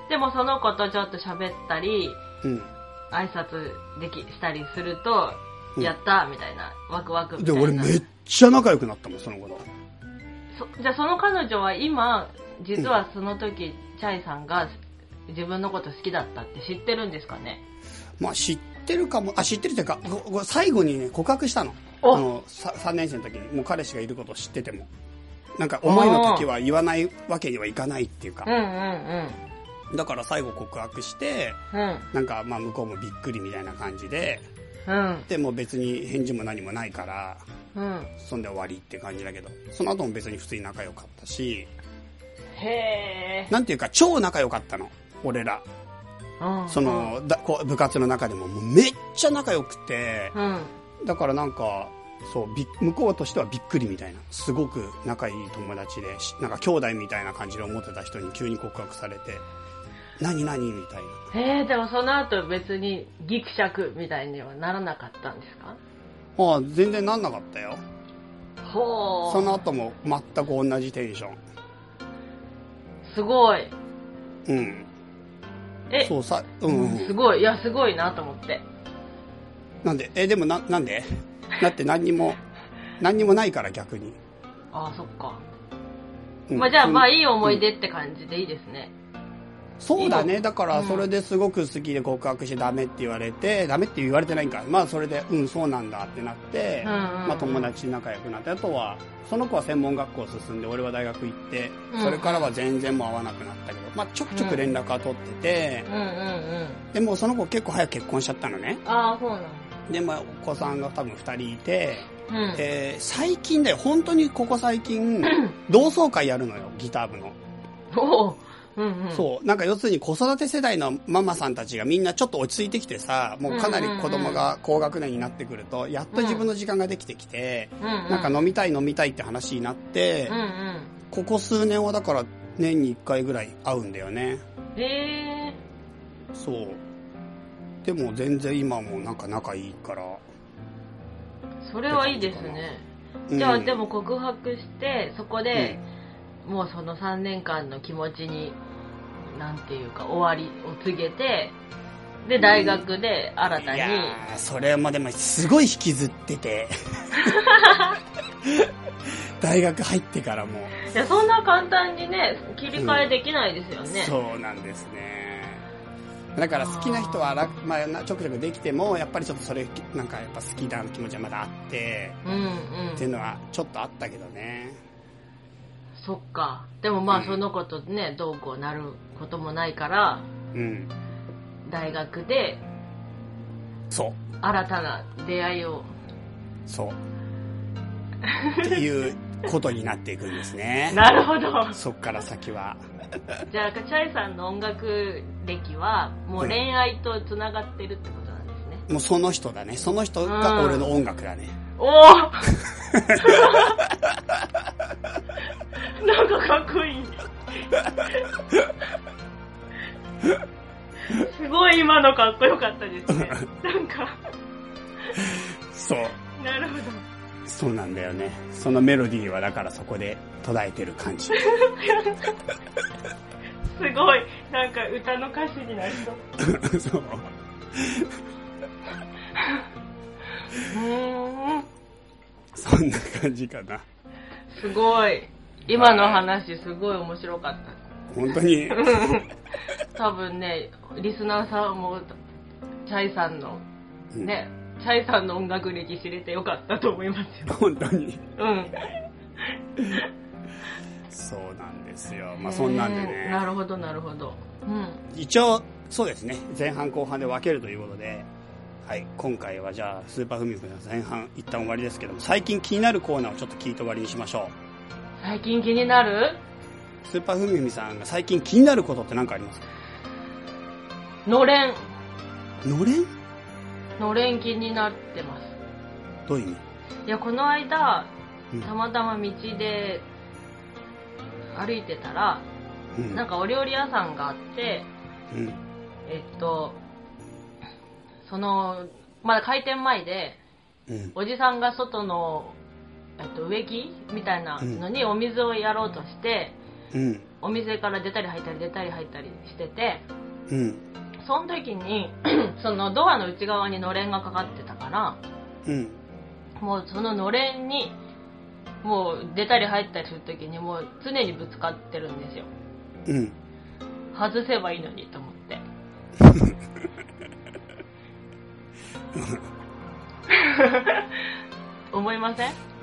でもその子とちょっと喋ったり、う。挨拶できしたりすると、うんやったみたいな、ワクワクうん。で、みたいな。俺めっちゃ仲良くなったもん、その子と。そじゃあその彼女は今、実はその時、チャイさんが自分のこと好きだったって知ってるんですかね？まあ知ってるかも、あ、知ってるっていうか、ごご最後にね、告白したの。あおの、さ3年生の時に、もう彼氏がいることを知ってても。なんか、思いの時は言わないわけにはいかないっていうかうん。うんだから最後告白して、うん。うん。なんか、まあ向こうもびっくりみたいな感じで、うん。でも別に返事も何もないから、うん。そんで終わりって感じだけど、その後も別に普通に仲良かったし、へんていうか超仲良かったの、俺ら。うんそ、の、だこう部活の中でももうめっちゃ仲良くて、うん。だからなんか、そう、び向こうとしてはびっくりみたいな。すごく仲いい友達で、しなんか兄弟みたいな感じで思ってた人に急に告白されて、何何みたいな。へえ、でもその後別にギクシャクみたいにはならなかったんですか？ああ、全然なんなかったよ。ほう。その後も全く同じテンション。すごい。うん。え、そうさ、うん、うん。すごい。いや、すごいなと思って。なんで、え、でもな、なんで？だって何にも、<laughs> 何にもないから逆に。ああ、そっか。うんまあじゃあ、まあいい思いうん出って感じでいいですね。そうだね。だから、うんそれですごく好きで告白してダメって言われて、ダメって言われてないんか。まあ、それで、うん、そうなんだってなって、うんうんうんまあ、友達仲良くなって、あとは、その子は専門学校進んで、俺は大学行ってうん、それからは全然もう会わなくなったけど、まあ、ちょくちょく連絡は取っててうん、うんうん。でもその子結構早く結婚しちゃったのね。ああ、そうなんだ。で、まあ、お子さんが多分二人いて、うん。えー最近だよ、本当にここ最近、<clears throat> 同窓会やるのよ、ギター部の。うんうん。そう。なんか要するに子育て世代のママさんたちがみんなちょっと落ち着いてきてさ、もうかなり子供が高学年になってくると、やっと自分の時間ができてきて、うんうん。なんか飲みたい飲みたいって話になってうん、うん。ここ数年はだから年に1回ぐらい会うんだよね。へえ。そう。でも全然今もなんか仲いいから。それはいいですね。うんじゃあ、でも告白して、そこで、もうその3年間の気持ちに、なんていうか、終わりを告げて、で、大学で新たに、いやー、それもでもすごい引きずってて。<laughs> 大学入ってからも。いや、そんな簡単にね、切り替えできないですよね。そうなんですね。だから好きな人は楽、まあ、なちょくちょくできても、やっぱりちょっとそれ、なんかやっぱ好きだな気持ちはまだあって、うんうん。っていうのはちょっとあったけどね。そっか。でもまあうんその子とね、どうこうなることもないから、うん。大学でそう。新たな出会いを。そう。っていうことになっていくんですね。<laughs> なるほど。そっから先は。じゃあ、チャイさんの音楽歴は、もう恋愛と繋がってるってことなんですね。もうその人だね。その人が俺の音楽だね。おお <laughs> なんかかっこいい。すごい今のかっこよかったですね。なんか、そう。なるほど。そうなんだよね。そのメロディーはだからそこで途絶えてる感じ。すごい、なんか歌の歌詞になりそう。そう。うーん、そんな感じかな。すごい。今の話すごい面白かった。本当に？<laughs> 多分ね、リスナーさんも、チャイさんの、うんね、チャイさんの音楽歴知れてよかったと思いますよ。本当に？うん。そうなんですよ。まあそんなんでへーなね。るほど、なるほど。うん。一応、そうですね。前半後半で分けるということで、はい。今回はじゃあ、スーパーフミ君の前半一旦終わりですけども、最近気になるコーナーをちょっと聞いて終わりにしましょ最近気になる？う。スーパーフミさんが最近気になることって何かありますか？のれん。のれん？のれん気になってます。どういう意味？いや、この間、うんたまたま道で歩いてたら、うん。なんかお料理屋さんがあって、うん。えっと、その、まだ開店前で、うん。おじさんが外の、えっと、植木みたいなのにお水をやろうとして、うん。お店から出たり入ったり出たり入ったりしてて、うん。その時に、<clears throat> そのドアの内側にのれんがかかってたから、うん。もうそののれんに、もう出たり入ったりする時にもう常にぶつかってるんですよ。うん。外せばいいのにと思って。<laughs> <laughs> <laughs> 思いません？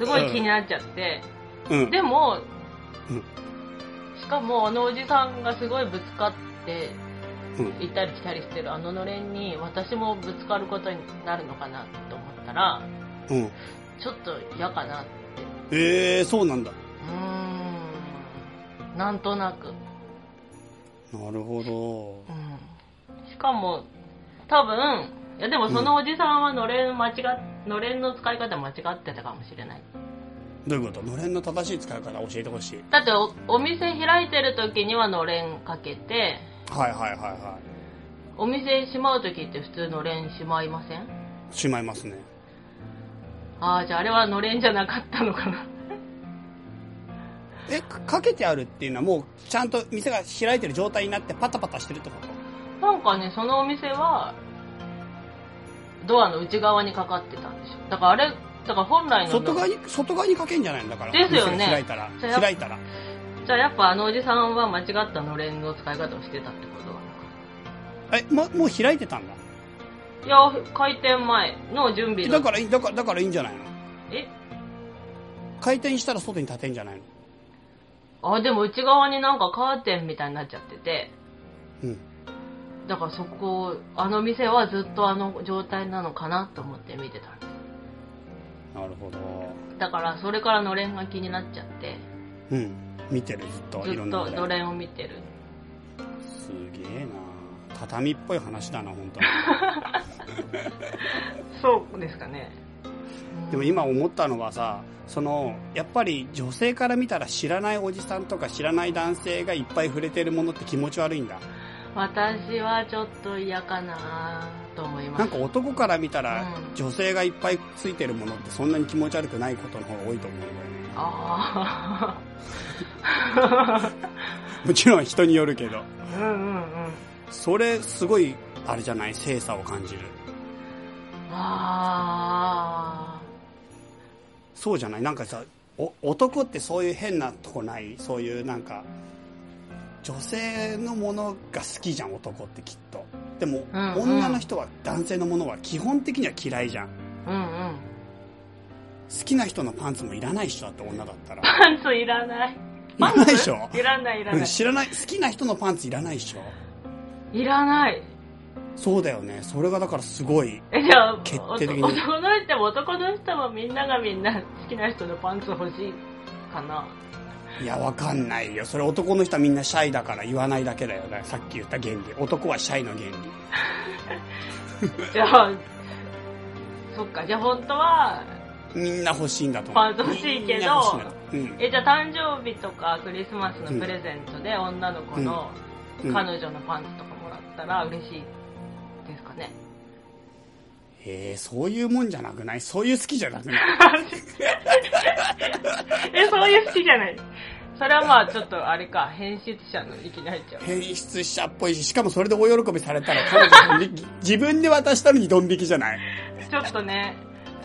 すごい気になっちゃって。うん。でも、うんしかもあのおじさんがすごいぶつかってうん。行ったり来たりしてるあののれんに私もぶつかることになるのかなと思ったら、うん。ちょっと嫌かなって。ええー、そうなんだ。うーん。なんとなく。なるほど。うん。しかも、多分、いやでもそのおじさんはのれん間違っ、のれんの使い方間違ってたかもしれない。どういうこと？のれんの正しい使い方教えてほしい。だっておお店開いてる時にはのれんかけて、はいはいはいはお店閉まう時って普通のれん閉まりません？い。しまいますね。ああ、じゃああれはのれんじゃなかったのかな。<laughs> え、かかけてあるっていうのはもうちゃんと店が開いてる状態になってパタパタしてるってこと？なんかね、そのお店は、ドアの内側にかかってたんでしょ。だからあれ、だから本来の。外側に、外側にかけんじゃないんだから。ですよね開いたら。開いたら。じゃあやっぱあのおじさんは間違ったのれんの使い方をしてたってことえ、もう、もう開いてたんだ？いや、開店前の準備のだからいい、だから、だからいいんじゃないの？え？開店したら外に立てんじゃないの？あ、でも内側になんかカーテンみたいになっちゃってて、うん。だからそこ、あの店はずっとあの状態なのかなと思って見てたなるほど。す。だからそれからのれんが気になっちゃって、うん。見てる、ずっと。ずっとのれんを見てる。すげえな畳っぽい話だな、本当に。<laughs> そうですかね。でも今思ったのはさ、その、やっぱり女性から見たら知らないおじさんとか知らない男性がいっぱい触れてるものって気持ち悪いんだ。私はちょっと嫌かなと思います。なんか男から見たらうん女性がいっぱいついてるものってそんなに気持ち悪くないことの方が多いと思うんだよね。あ <laughs> もちろん人によるけど。あ。うんうんうん。それすごい、あれじゃない、精査を感じる。あそうじゃない？なんかさ、お男ってそういう変なとこない？そういうなんか、女性のものが好きじゃん、男ってきっと。でも、うんうん女の人は男性のものは基本的には嫌いじゃん。あ。うんうん。好きな人のパンツもいらないっしょだって女だったら。パンツいらない。いらないでしょ？いらないいらうなんい。知らない、好きな人のパンツいらないっしょ？いらない。そうだよね。それがだからすごい。決定的に男の人も男の人もみんながみんな好きな人のパンツ欲しいかな。いや、わかんないよ。それ男の人はみんなシャイだから言わないだけだよ。だからさっき言った原理。男はシャイの原理。<laughs> じゃあ、そっか、じゃあ本当は、みんな欲しいんだと思う。パンツ欲しいけどうん。え、じゃあ誕生日とかクリスマスのプレゼントで女の子のうん彼女のパンツとかもらったら嬉しいですかね。えー、そういうもんじゃなくない？そういう好きじゃなくない？<laughs> え、そういう好きじゃない。それはまあちょっとあれか、変質者の域に入っちゃう。変質者っぽいし、しかもそれで大喜びされたら彼女 <laughs> 自分で渡したのにドン引きじゃない？ちょっとね、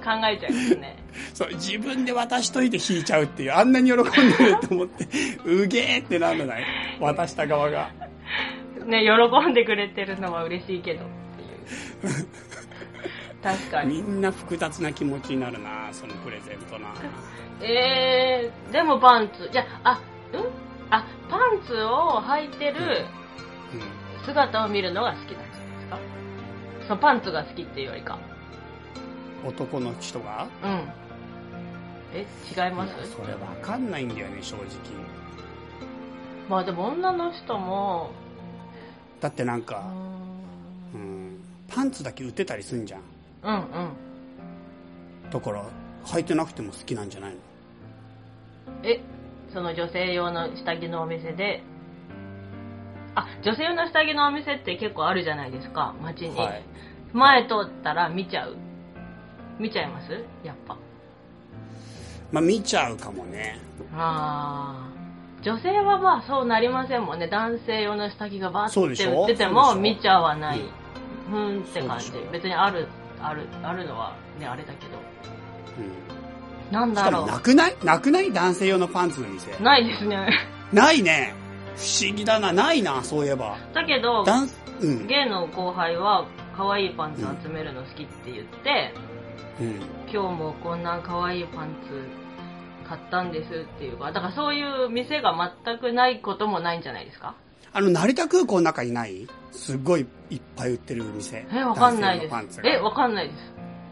考えちゃいますね。<laughs> そう、自分で渡しといて引いちゃうっていう、あんなに喜んでると思って、うげーってなるのない？渡した側が。ね、喜んでくれてるのは嬉しいけどっていう。確かに。みんな複雑な気持ちになるなそのプレゼントなえー、でもパンツ、じゃあ、あ、ん？あ、パンツを履いてるうん。姿を見るのが好きなんじゃないですか？そのパンツが好きっていうよりか。男の人が？うん。え、違います？それわかんないんだよね、正直。まあでも女の人も、うだってなんか、うん、パンツだけ売ってたりすんじゃん。うんうん。だから、履いてなくても好きなんじゃないの？え、その女性用の下着のお店で、あ、女性用の下着のお店って結構あるじゃないですか、街に。はい。前通ったら見ちゃう？見ちゃいます？やっぱ。まあ見ちゃうかもね。あー女性はまあそうなりませんもんね。男性用の下着がバーそうでしょ？って売ってても見ちゃわない。うんふーんって感じ。別にある、ある、あるのはね、あれだけど。うん。なんだろしかもなくない？なくない？男性用のパンツの店。う。ないですね。ないね。不思議だな。ないな、そういえば。だけど、ダンス、うん。ゲイの後輩は可愛いパンツ集めるの好きって言って、うん。今日もこんな可愛いパンツ買ったんですっていうか、だからそういう店が全くないこともないんじゃないですか？あの、成田空港の中にない？すっごいいっぱい売ってる店。え、わかんないです。え、わかんないです。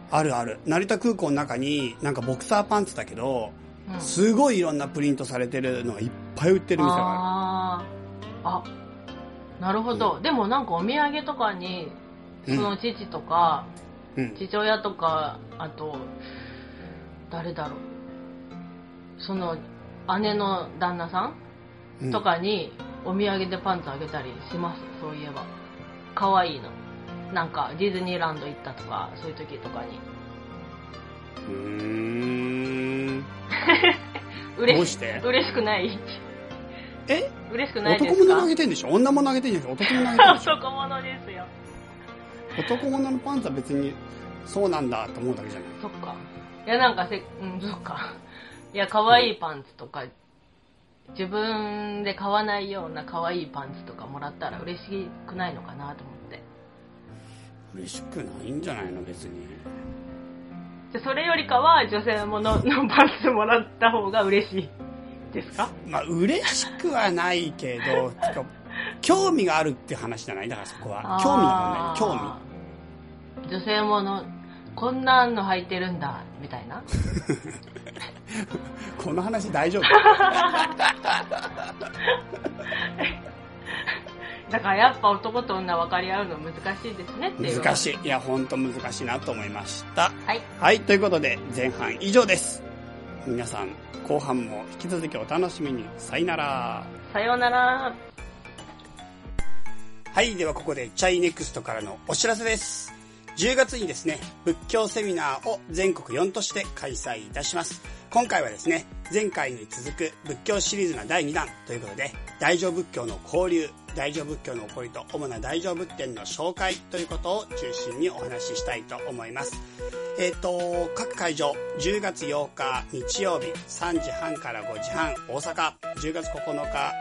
あるある。成田空港の中に、なんかボクサーパンツだけど、うんすごいいろんなプリントされてるのがいっぱい売ってる店がああーあ、なるほど。でもなんかお土産とかに、その父とか、る。うん。父親とか、あと、誰だろう。その、姉の旦那さうんんとかに、お土産でパンツあげたりします、そういえば。可愛いの。なんか、ディズニーランド行ったとか、そういう時とかに。うーん。<laughs> 嬉しどうして？嬉しくないえ？嬉しくないです男物か投げてんでしょ？女物投げてんじゃなくて男物投げてんでしょ？男物ですよ。男物のパンツは別にそうなんだと思うだけじゃないそっか。いや、なんかせ、うん、そっか。いや、可愛いパンツとか、自分で買わないような可愛いパンツとかもらったら嬉しくないのかなと思って。嬉しくないんじゃないの別に。でそれよりかは女性もののパンツもらった方が嬉しいですか？まあ嬉しくはないけど <laughs> 興味があるって話じゃない？だからそこは。興味の問題興味味。女性もの、こんなんの履いてるんだ、みたいな。<laughs> この話大丈夫？<laughs> だからやっぱ男と女分かり合うの難しいですねっていう。難い。しいいや本当難しいなと思いましたはい。はいということで前半以上です皆さん後半も引き続きお楽しみにさよならさようなら。はい、ではここでチャイネクストからのお知らせです。10月にですね、仏教セミナーを全国4都市で開催いたします。今回はですね、前回に続く仏教シリーズの第2弾ということで、大乗仏教の交流、大乗仏教の起こりと主な大乗仏典の紹介ということを中心にお話ししたいと思います。えっ、と、各会場、10月8日日曜日3時半から5時半、大阪、10月9日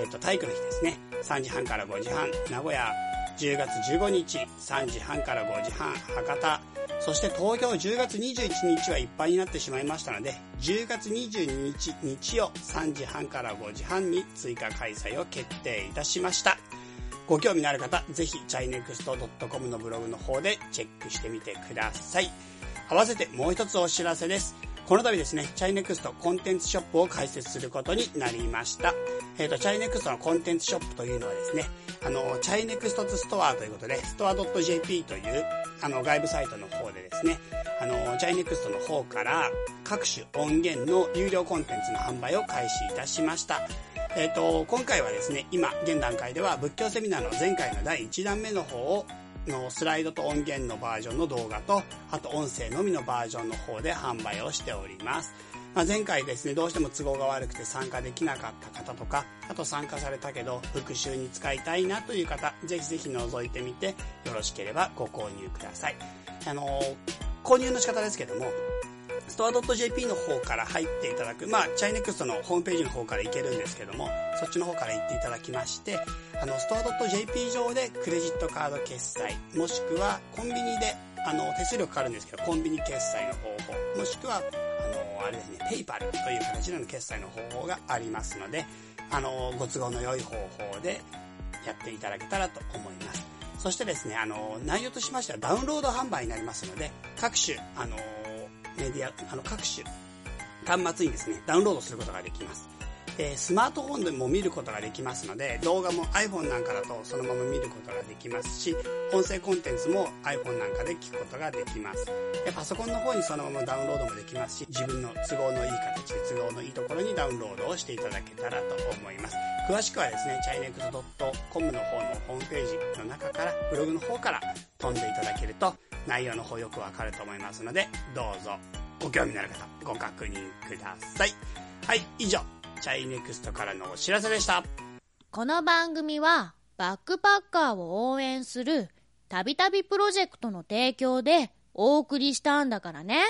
えっ、と、体育の日ですね。3時半から5時半、名古屋、10月15日、3時半から5時半、博多、そして東京10月21日はいっぱいになってしまいましたので、10月22日、日曜、3時半から5時半に追加開催を決定いたしました。ご興味のある方、ぜひ、チャイネクスト .com のブログの方でチェックしてみてください。合わせてもう一つお知らせです。この度ですね、チャイネクストコンテンツショップを開設することになりました。えっ、と、チャイネクストのコンテンツショップというのはですね、あの、チャイネクストツストアということで、ストア .jp という、あの、外部サイトの方でですね、あの、チャイネクストの方から各種音源の有料コンテンツの販売を開始いたしました。えっ、と、今回はですね、今、現段階では仏教セミナーの前回の第1弾目の方をのスライドと音源のバージョンの動画と、あと音声のみのバージョンの方で販売をしております。まあ、前回ですね、どうしても都合が悪くて参加できなかった方とか、あと参加されたけど復習に使いたいなという方、ぜひぜひ覗いてみて、よろしければご購入ください。あのー購入の仕方ですけども、ストア .jp の方から入っていただく、まあ、チャイネクストのホームページの方から行けるんですけども、そっちの方から行っていただきまして、あの、ストア .jp 上でクレジットカード決済、もしくはコンビニで、あの、手数料かかるんですけど、コンビニ決済の方法、もしくは、あの、あれですね、ペイパルという形での決済の方法がありますので、あの、ご都合の良い方法でやっていただけたらと思います。そしてですね、あの、内容としましてはダウンロード販売になりますので、各種、あの、メディア、あの、各種、端末にですね、ダウンロードすることができます。で、スマートフォンでも見ることができますので、動画も iPhone なんかだとそのまま見ることができますし、音声コンテンツも iPhone なんかで聞くことができます。で、パソコンの方にそのままダウンロードもできますし、自分の都合のいい形で都合のいいところにダウンロードをしていただけたらと思います。詳しくはですね、chinex.com の方のホームページの中から、ブログの方から飛んでいただけると、内容の方よくわかると思いますので、どうぞご興味のある方、ご確認ください。はい、以上、チャイネクストからのお知らせでした。この番組はバックパッカーを応援するたびたびプロジェクトの提供でお送りしたんだからね。